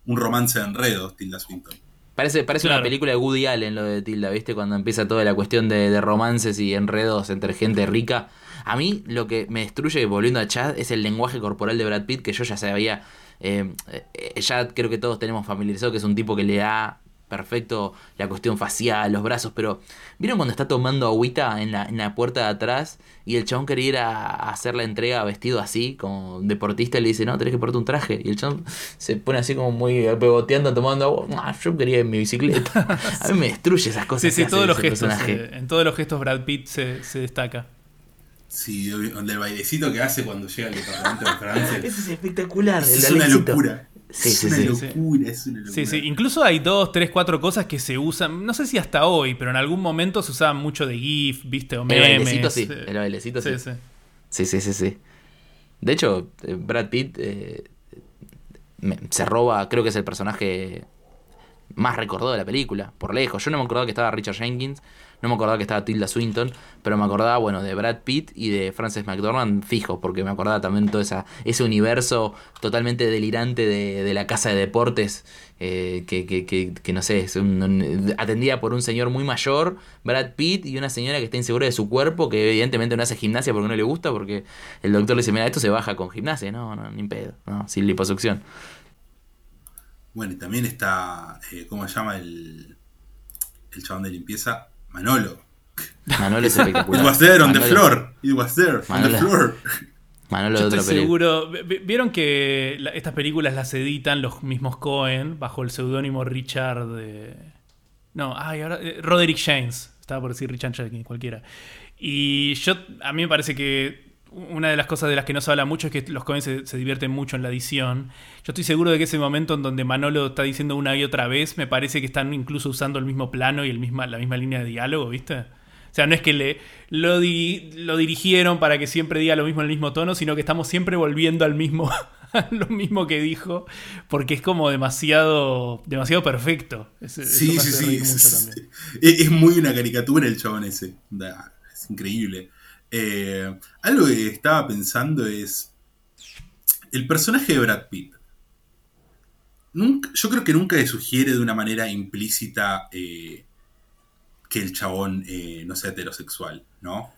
un romance de enredos, Tilda Swinton. Parece, parece una película de Woody Allen lo de Tilda, ¿viste? Cuando empieza toda la cuestión de, de romances y enredos entre gente rica. A mí lo que me destruye, volviendo a Chad, es el lenguaje corporal de Brad Pitt, que yo ya sabía, eh, eh, ya creo que todos tenemos familiarizado, que es un tipo que le da perfecto la cuestión facial, los brazos, pero ¿vieron cuando está tomando agüita en la, en la puerta de atrás y el chabón quería ir a, a hacer la entrega vestido así, como deportista, y le dice, no, tenés que ponerte un traje? Y el chabón se pone así como muy pegoteando, tomando agua, "Ah, yo quería ir en mi bicicleta. (laughs) A mí me destruye esas cosas. Sí, que sí, hace todos los gestos. personaje. eh, en todos los gestos Brad Pitt se, se destaca. Sí, donde el bailecito que hace cuando llega al departamento de Frances. (laughs) Ese es espectacular. el es una locura. Sí, es sí, una sí. locura, es una locura. Sí, sí. Incluso hay dos, tres, cuatro cosas que se usan. No sé si hasta hoy, pero en algún momento se usaban mucho de GIF, ¿viste? O El memes. bailecito sí, eh, el bailecito sí. sí, sí. Sí, sí, sí, sí. De hecho, eh, Brad Pitt eh, se roba, creo que es el personaje más recordado de la película, por lejos. Yo no me acordaba que estaba Richard Jenkins, no me acordaba que estaba Tilda Swinton, pero me acordaba, bueno, de Brad Pitt y de Frances McDormand fijo, porque me acordaba también todo ese universo totalmente delirante de, la casa de deportes, eh, que, que, no sé, es atendida por un señor muy mayor, Brad Pitt, y una señora que está insegura de su cuerpo, que evidentemente no hace gimnasia porque no le gusta, porque el doctor le dice, mira, esto se baja con gimnasia, no, no, ni pedo, no, sin liposucción. Bueno, y también está. eh, ¿Cómo se llama el, el chabón de limpieza? Manolo. Manolo es (laughs) It espectacular. was there on the Manolo- floor. It was there on the Manolo. floor. Manolo de Yo otra estoy película. seguro. vi- vi- Vieron que la- estas películas las editan los mismos Cohen bajo el seudónimo Richard. de- No, ay, ahora. eh, Roderick James. Estaba por decir Richard Jenkins, cualquiera. Y yo. A mí me parece que. Una de las cosas de las que no se habla mucho es que los Cohen se, se divierten mucho en la edición. Yo estoy seguro de que ese momento en donde Manolo está diciendo una y otra vez, me parece que están incluso usando el mismo plano y el misma, la misma línea de diálogo, ¿viste? O sea, no es que le, lo, di- lo dirigieron para que siempre diga lo mismo en el mismo tono, sino que estamos siempre volviendo al mismo, (laughs) lo mismo que dijo, porque es como demasiado, demasiado perfecto. Es- Sí, sí, sí. (laughs) es muy una caricatura el chabón ese. Da, Es increíble. Eh, algo que estaba pensando es. El personaje de Brad Pitt. Nunca- yo creo que nunca le sugiere de una manera implícita eh, que el chabón eh, no sea heterosexual, ¿no?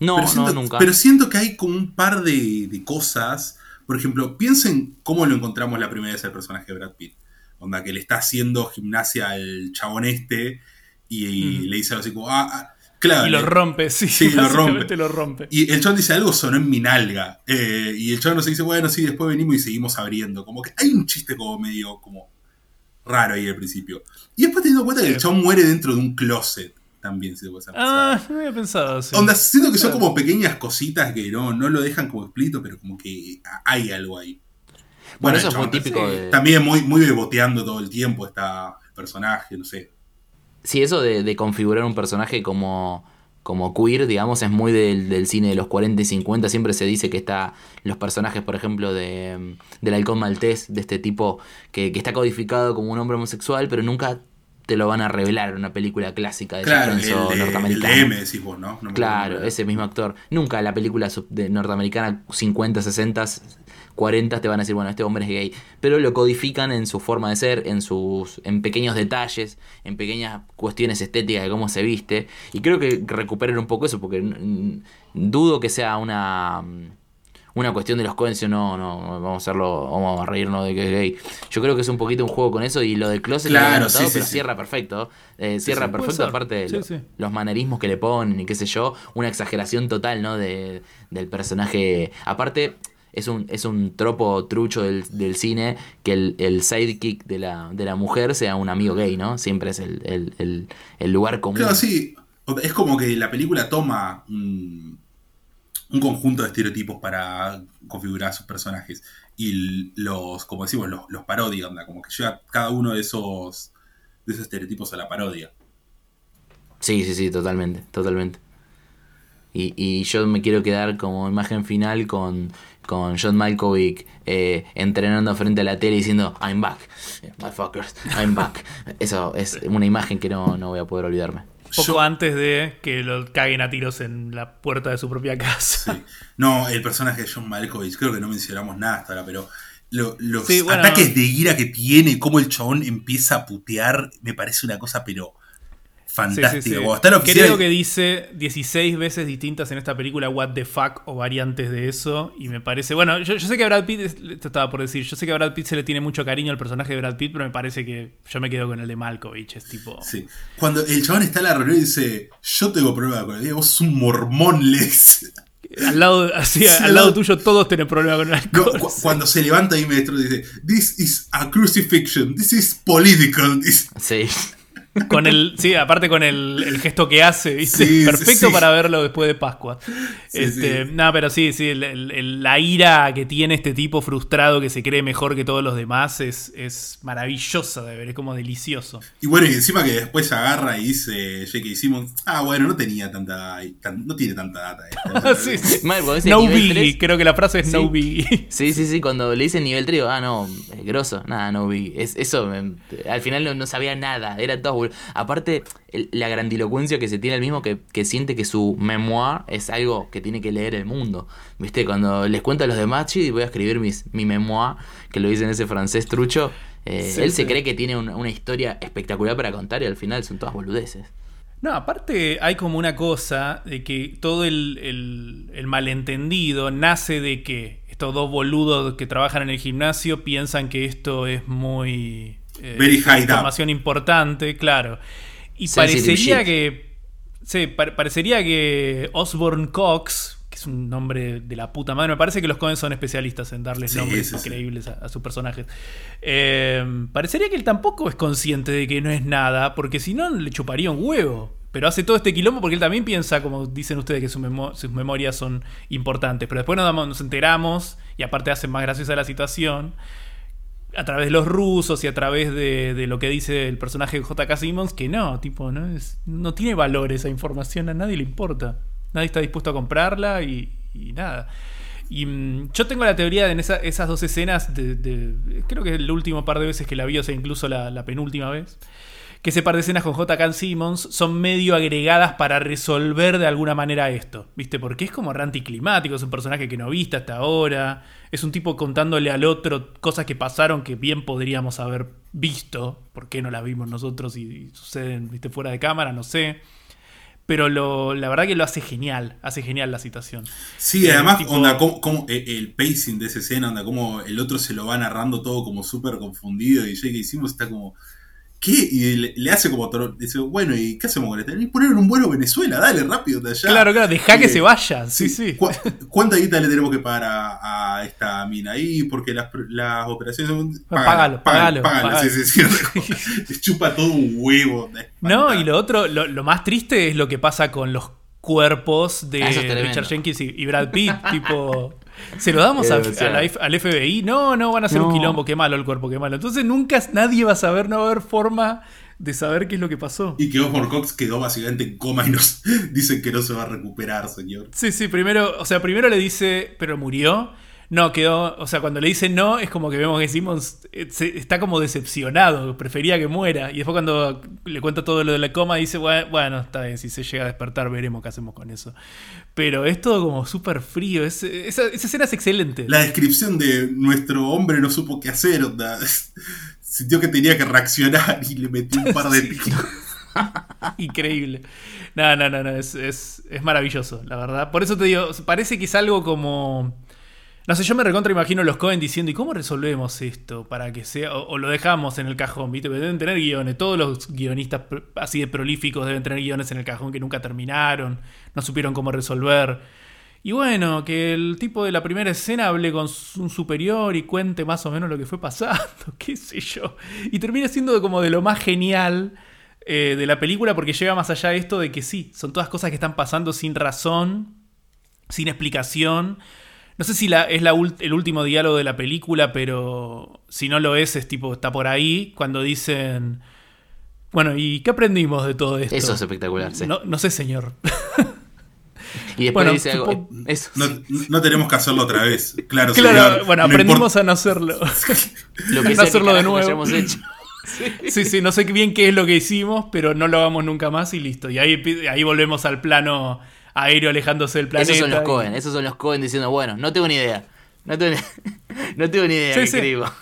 No, pero siento, no, nunca. Pero siento que hay como un par de, de cosas. Por ejemplo, piensen cómo lo encontramos la primera vez al personaje de Brad Pitt. Onda, que le está haciendo gimnasia al chabón este y, le dice algo así como, ah, ah, claro. Y lo rompe, sí, Sí, lo rompe. lo rompe. y el chabón dice algo sonó en mi nalga. Eh, y el chabón no se dice, bueno, sí, después venimos y seguimos abriendo. Como que hay un chiste como medio como raro ahí al principio. Y después teniendo en cuenta que el chabón muere dentro de un closet. También se puede pensar. Ah, no había pensado, sí. Onda, siento que son como pequeñas cositas que no, no lo dejan como explícito, pero como que hay algo ahí. Bueno, el eso es muy chabón típico de... También muy, muy beboteando todo el tiempo está el personaje, no sé. Sí, eso de, de configurar un personaje como, como queer, digamos, es muy del, del cine de los 40 y 50. Siempre se dice que está los personajes, por ejemplo, de, mm, del halcón maltés, de este tipo que, que está codificado como un hombre homosexual, pero nunca te lo van a revelar en una película clásica de Claro, el suspenso el norteamericana. de M decís vos, ¿no? Claro, ese mismo actor. Nunca la película de norteamericana 50, 60, 40 te van a decir, bueno, este hombre es gay. Pero lo codifican en su forma de ser, en sus en pequeños detalles, en pequeñas cuestiones estéticas de cómo se viste. Y creo que recuperen un poco eso, porque dudo que sea una mm, una cuestión de los Coen, si no, no, vamos a hacerlo, vamos a reírnos de que es gay. Yo creo que es un poquito un juego con eso y lo del closet lo Claro, sí, sí, pero sí. cierra perfecto. Eh, cierra perfecto, aparte de lo- los manerismos que le ponen y qué sé yo, una exageración total, ¿no? De, del personaje. Aparte, es un, es un tropo trucho del, del cine que el, el sidekick de la, de la mujer sea un amigo gay, ¿no? Siempre es el, el, el, el lugar común. Claro, sí. Es como que la película toma un, un conjunto de estereotipos para configurar a sus personajes. Y los, como decimos, los, los parodia, onda, como que lleva cada uno de esos, de esos estereotipos a la parodia. Sí, sí, sí, totalmente, totalmente. Y, y yo me quiero quedar como imagen final con, con John Malkovich eh, entrenando frente a la tele diciendo I'm back, motherfuckers, I'm back. (laughs) Eso es una imagen que no, no voy a poder olvidarme. Poco Yo- antes de que lo caguen a tiros en la puerta de su propia casa. Sí. No, el personaje de John Malkovich, creo que no mencionamos nada hasta ahora, pero lo- los Sí, bueno. ataques de ira que tiene, cómo el chabón empieza a putear, me parece una cosa, pero Sí, fantástica. sí, sí. Está oficina Creo que dice 16 veces distintas en esta película What the fuck o variantes de eso. Y me parece. Bueno, yo, yo sé que a Brad Pitt. es- Te estaba por decir. Yo sé que a Brad Pitt se le tiene mucho cariño al personaje de Brad Pitt, pero me parece que yo me quedo con el de Malkovich. Es tipo. Sí. Cuando el chabón está en la reunión y dice, yo tengo problema con el día, vos sos un mormón, Lex. Al lado, así, Sí, al lado no. tuyo todos tienen problema con el No, alcohol. cu- cuando se levanta y me destruye, dice, this is a crucifixion, this is political. this-" Sí. Con el, sí, aparte con el, el gesto que hace, ¿viste? Sí, Perfecto sí. para verlo después de Pascua. Sí, este, sí. No, pero sí, sí, el- el- el- la ira que tiene este tipo frustrado que se cree mejor que todos los demás es, es maravillosa de ver, es como delicioso. Y bueno, y encima que después agarra y dice J.K. Simmons, ah, bueno, no tenía tanta, tan- no tiene tanta data. esto". (laughs) Sí, sí. Mal, No biggie, 3, creo que la frase es Sí. no biggie. Sí, sí, sí, cuando le dicen nivel 3, ah, no, eh, grosso, nada, no vi. Es, eso, me- al final no, no sabía nada, era todo. Aparte, el- la grandilocuencia que se tiene el mismo que, que siente que su memoir es algo que tiene que leer el mundo. ¿Viste? Cuando les cuento a los demás, "Chi, voy a escribir mis, mi memoir, que lo dice en ese francés trucho. eh, Sí, él se cree que tiene una, una historia espectacular para contar y al final son todas boludeces. No, aparte hay como una cosa de que todo el, el- el malentendido nace de que estos dos boludos que trabajan en el gimnasio piensan que esto es muy... eh, Very high up. información importante, claro. Y Sensitive parecería shit. que... Sí, pa- parecería que Osborne Cox, que es un nombre de la puta madre, me parece que los Cohen son especialistas en darles Sí, nombres sí, sí. increíbles a, a sus personajes. Eh, parecería que él tampoco es consciente de que no es nada, porque si no le chuparía un huevo. Pero hace todo este quilombo porque él también piensa, como dicen ustedes, que su memo- sus memorias son importantes. Pero después nos, damos- nos enteramos, y aparte hace más graciosa la situación, a través de los rusos y a través de, de lo que dice el personaje de J.K. Simmons, que no, tipo, no, es, no tiene valor esa información, a nadie le importa. Nadie está dispuesto a comprarla y, nada. Y mm, yo tengo la teoría de en esa- esas dos escenas, de, de- creo que el último par de veces que la vi, o sea, incluso la, la penúltima vez, que ese par de escenas con J.K. Simmons son medio agregadas para resolver de alguna manera esto, ¿viste? Porque es como anticlimático, es un personaje que no viste hasta ahora, es un tipo contándole al otro cosas que pasaron que bien podríamos haber visto, ¿por qué no las vimos nosotros y, y suceden, ¿viste? Fuera de cámara, no sé. Pero lo, la verdad que lo hace genial, hace genial la situación. Sí, Eh, además, tipo- onda, como, como, eh, el pacing de esa escena, onda, como el otro se lo va narrando todo como súper confundido y J.K. Simmons está como, ¿qué? Y le, le hace como, toro- dice, bueno, ¿y qué hacemos con este? Y poner un vuelo a Venezuela, dale, rápido de allá. Claro, claro, deja que Eh, se vaya. Sí, sí. ¿Cu- ¿Cuánta guita le tenemos que pagar a, a esta mina ahí? Porque las, pr- las operaciones son. Pagalo, pagalo, pagalo. Sí, sí, sí. Se (laughs) chupa todo un huevo. No, y lo otro, lo, lo más triste es lo que pasa con los cuerpos de Ah. Richard Jenkins y, y Brad Pitt. tipo, ¿se lo damos Eh, a- o sea- a la al FBI? No, no, van a hacer un quilombo. Qué malo el cuerpo, qué malo. Entonces nunca nadie va a saber, no va a haber forma de saber qué es lo que pasó. Y que Osborne Cox quedó básicamente en coma y nos (laughs) dicen que no se va a recuperar, señor. Sí, sí, primero, o sea, primero le dice, pero murió. No, quedó, o sea, cuando le dice no, es como que vemos que Simmons eh, está como decepcionado, prefería que muera. Y después cuando le cuenta todo lo de la coma, dice, "Bue- bueno, está bien, si se llega a despertar veremos qué hacemos con eso. Pero es todo como súper frío, es- esa, esa escena es excelente. La descripción de nuestro hombre no supo qué hacer, onda. (laughs) Sintió que tenía que reaccionar y le metió un par de (laughs) tiros. (laughs) Increíble. No, no, no, no, es, es, es maravilloso, la verdad. Por eso te digo, parece que es algo como... No sé, yo me recontra imagino los Cohen diciendo, ¿y cómo resolvemos esto para que sea? O, lo dejamos en el cajón, ¿viste? Deben tener guiones. Todos los guionistas así de prolíficos deben tener guiones en el cajón que nunca terminaron, no supieron cómo resolver. Y bueno, que el tipo de la primera escena hable con un superior y cuente más o menos lo que fue pasando, (laughs) qué sé yo. Y termina siendo como de lo más genial eh, de la película porque llega más allá de esto de que sí, son todas cosas que están pasando sin razón, sin explicación. No sé si la, es la ult- el último diálogo de la película, pero si no lo es, es tipo, está por ahí, cuando dicen, bueno, ¿y qué aprendimos de todo esto? Eso es espectacular, sí. No, no sé, señor. (laughs) Y después Bueno, dice algo. eh, Eso. No, no tenemos que hacerlo otra vez. Claro, Claro, señor. bueno, No aprendimos a no hacerlo. (laughs) lo que no hacerlo que de nuevo. hayamos hecho. (laughs) Sí, sí, no sé bien qué es lo que hicimos, pero no lo hagamos nunca más y listo. Y ahí volvemos al plano aéreo alejándose del planeta. Esos son los Cohen, esos son los Cohen diciendo, bueno, no tengo ni idea. No tengo ni, (laughs) no tengo ni idea Sí, sí. escribo. (laughs)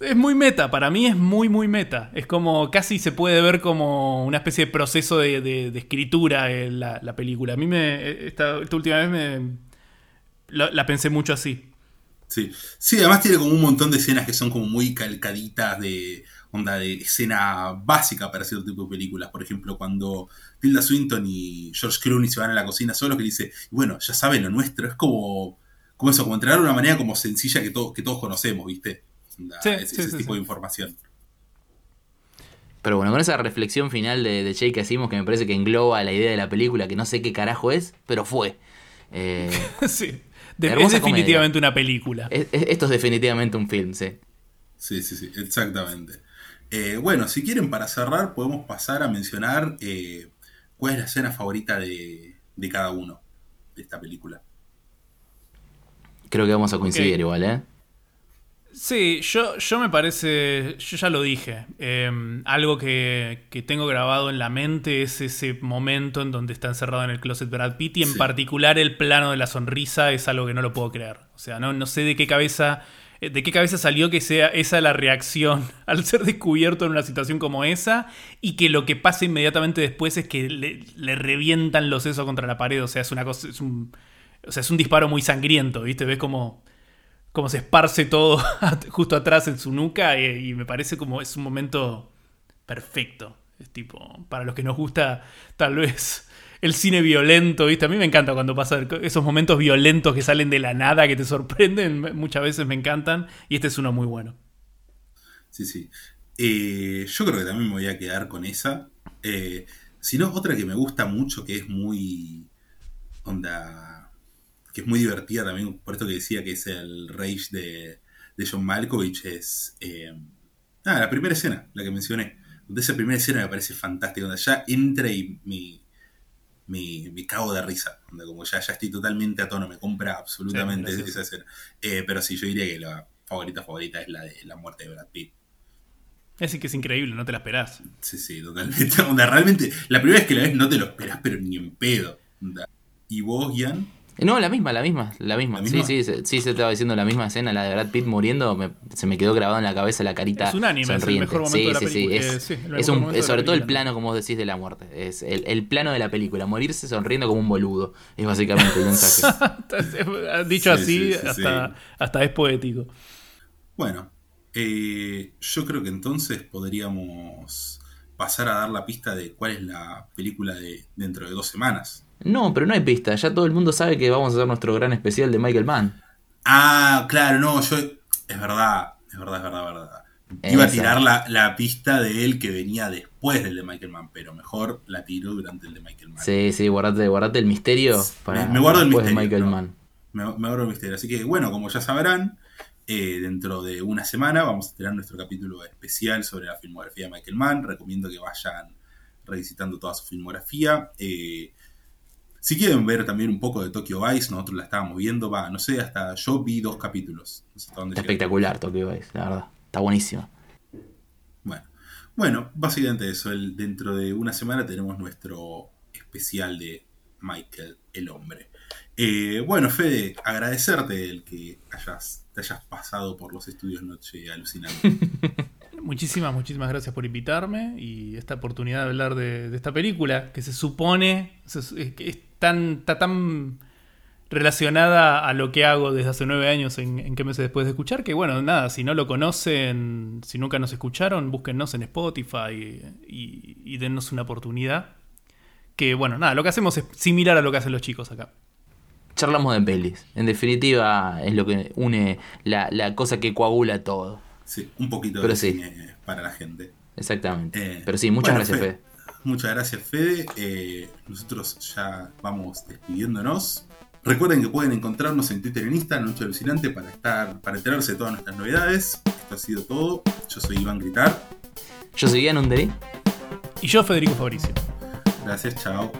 Es muy meta, para mí es muy, muy meta. Es como, casi se puede ver como una especie de proceso de, de- de escritura en la, la película. A mí me, esta, esta última vez me, la, la pensé mucho así. Sí. sí, además tiene como un montón de escenas que son como muy calcaditas de onda de escena básica para cierto tipo de películas. Por ejemplo, cuando Tilda Swinton y George Clooney se van a la cocina solos, que dice, bueno, ya saben lo nuestro. Es como, como eso, como entregar de una manera como sencilla que, to- que todos conocemos, ¿viste? Sí, ese sí, ese sí, tipo sí. de información. Pero bueno, con esa reflexión final de, de Jay que hicimos, que me parece que engloba la idea de la película, que no sé qué carajo es, pero fue. Eh, (laughs) sí. De- es definitivamente una película. es- es- esto es definitivamente un film, sí. Sí, sí, sí, exactamente. Eh, bueno, si quieren, para cerrar, podemos pasar a mencionar eh, cuál es la escena favorita de, de cada uno de esta película. Creo que vamos a coincidir Ok. igual, ¿eh? Sí, yo, yo me parece, yo ya lo dije, eh, algo que, que tengo grabado en la mente es ese momento en donde está encerrado en el closet Brad Pitt y en Sí. particular el plano de la sonrisa es algo que no lo puedo creer. O sea, no, no sé de qué cabeza, de qué cabeza salió que sea esa la reacción (laughs) al ser descubierto en una situación como esa y que lo que pasa inmediatamente después es que le, revientan los sesos contra la pared. O sea, es una cosa, es un, o sea, es un disparo muy sangriento, ¿viste? Ves como como se esparce todo (laughs) justo atrás en su nuca eh, y me parece como es un momento perfecto. Es tipo, para los que nos gusta tal vez el cine violento, ¿viste? A mí me encanta cuando pasan esos momentos violentos que salen de la nada, que te sorprenden, muchas veces me encantan y este es uno muy bueno. Sí, sí. Eh, yo creo que también me voy a quedar con esa. Eh, si no, otra que me gusta mucho, que es muy. Onda. que es muy divertida también, por esto que decía que es el Rage de, de John Malkovich, es. Eh, ah, la primera escena, la que mencioné. Donde esa primera escena me parece fantástica, donde ya entra y me, me, me cago de risa. Donde como ya, ya estoy totalmente a tono, me compra absolutamente Sí, esa escena. Eh, pero sí, yo diría que la favorita favorita es la de la muerte de Brad Pitt. Es decir, que es increíble, no te la esperás. Sí, sí, totalmente. (laughs) Onda, realmente, la primera vez que la ves no te lo esperas, pero ni en pedo. Onda. ¿Y vos, Ian? No, la misma, la misma, la misma. ¿La Sí, misma? sí, se- sí, se estaba diciendo la misma escena, la de Brad Pitt muriendo, me- se me quedó grabado en la cabeza la carita Es unánime, es el sonriente. mejor momento sí, de la sí, sí, Eh, es, sí, el es mejor un- sobre todo el plano, como vos decís, de la muerte. Es el, el plano de la película, morirse sonriendo como un boludo. Es básicamente el mensaje. (laughs) Dicho Sí, así, sí, sí, hasta, sí. hasta es poético. Bueno, eh, yo creo que entonces podríamos pasar a dar la pista de cuál es la película de dentro de dos semanas. No, pero no hay pista, ya todo el mundo sabe que vamos a hacer nuestro gran especial de Michael Mann. Ah, claro, no, yo. Es verdad, es verdad, es verdad, es verdad. Iba a tirar la, la pista de él que venía después del de Michael Mann, pero mejor la tiro durante el de Michael Mann. Sí, sí, guardate, guardate el misterio para me guardo el misterio, de Michael no. Mann. me, me ahorro el misterio. Así que, bueno, como ya sabrán, eh, dentro de una semana vamos a tener nuestro capítulo especial sobre la filmografía de Michael Mann. Recomiendo que vayan revisitando toda su filmografía. Eh, si quieren ver también un poco de Tokyo Vice, nosotros la estábamos viendo, va, no sé, hasta yo vi dos capítulos. No sé hasta dónde Está llegué. espectacular Tokyo Vice, la verdad. Está buenísima. Bueno, bueno, básicamente eso. El- dentro de una semana tenemos nuestro especial de Michael el hombre. Eh, bueno, Fede, agradecerte el que hayas, te hayas pasado por los estudios Noche Alucinante. (laughs) Muchísimas, muchísimas gracias por invitarme y esta oportunidad de hablar de, esta película que se supone que es tan, está tan relacionada a lo que hago desde hace nueve años en, qué meses después de escuchar que bueno, nada, si no lo conocen, si nunca nos escucharon, búsquennos en Spotify y, y dennos una oportunidad. Que bueno, nada, lo que hacemos es similar a lo que hacen los chicos acá. Charlamos de pelis. En definitiva, es lo que une la cosa que coagula todo. Sí, un poquito Pero de sí. cine para la gente. Exactamente. Eh, Pero sí, muchas bueno, gracias, Fede. Muchas gracias, Fede. Eh, nosotros ya vamos despidiéndonos. Recuerden que pueden encontrarnos en Twitter y en Instagram, Noche Alucinante, para estar, para enterarse de todas nuestras novedades. Esto ha sido todo. Yo soy Iván Gritar. Yo soy Ian Underi. Y yo, Federico Fabricio. Gracias, chao.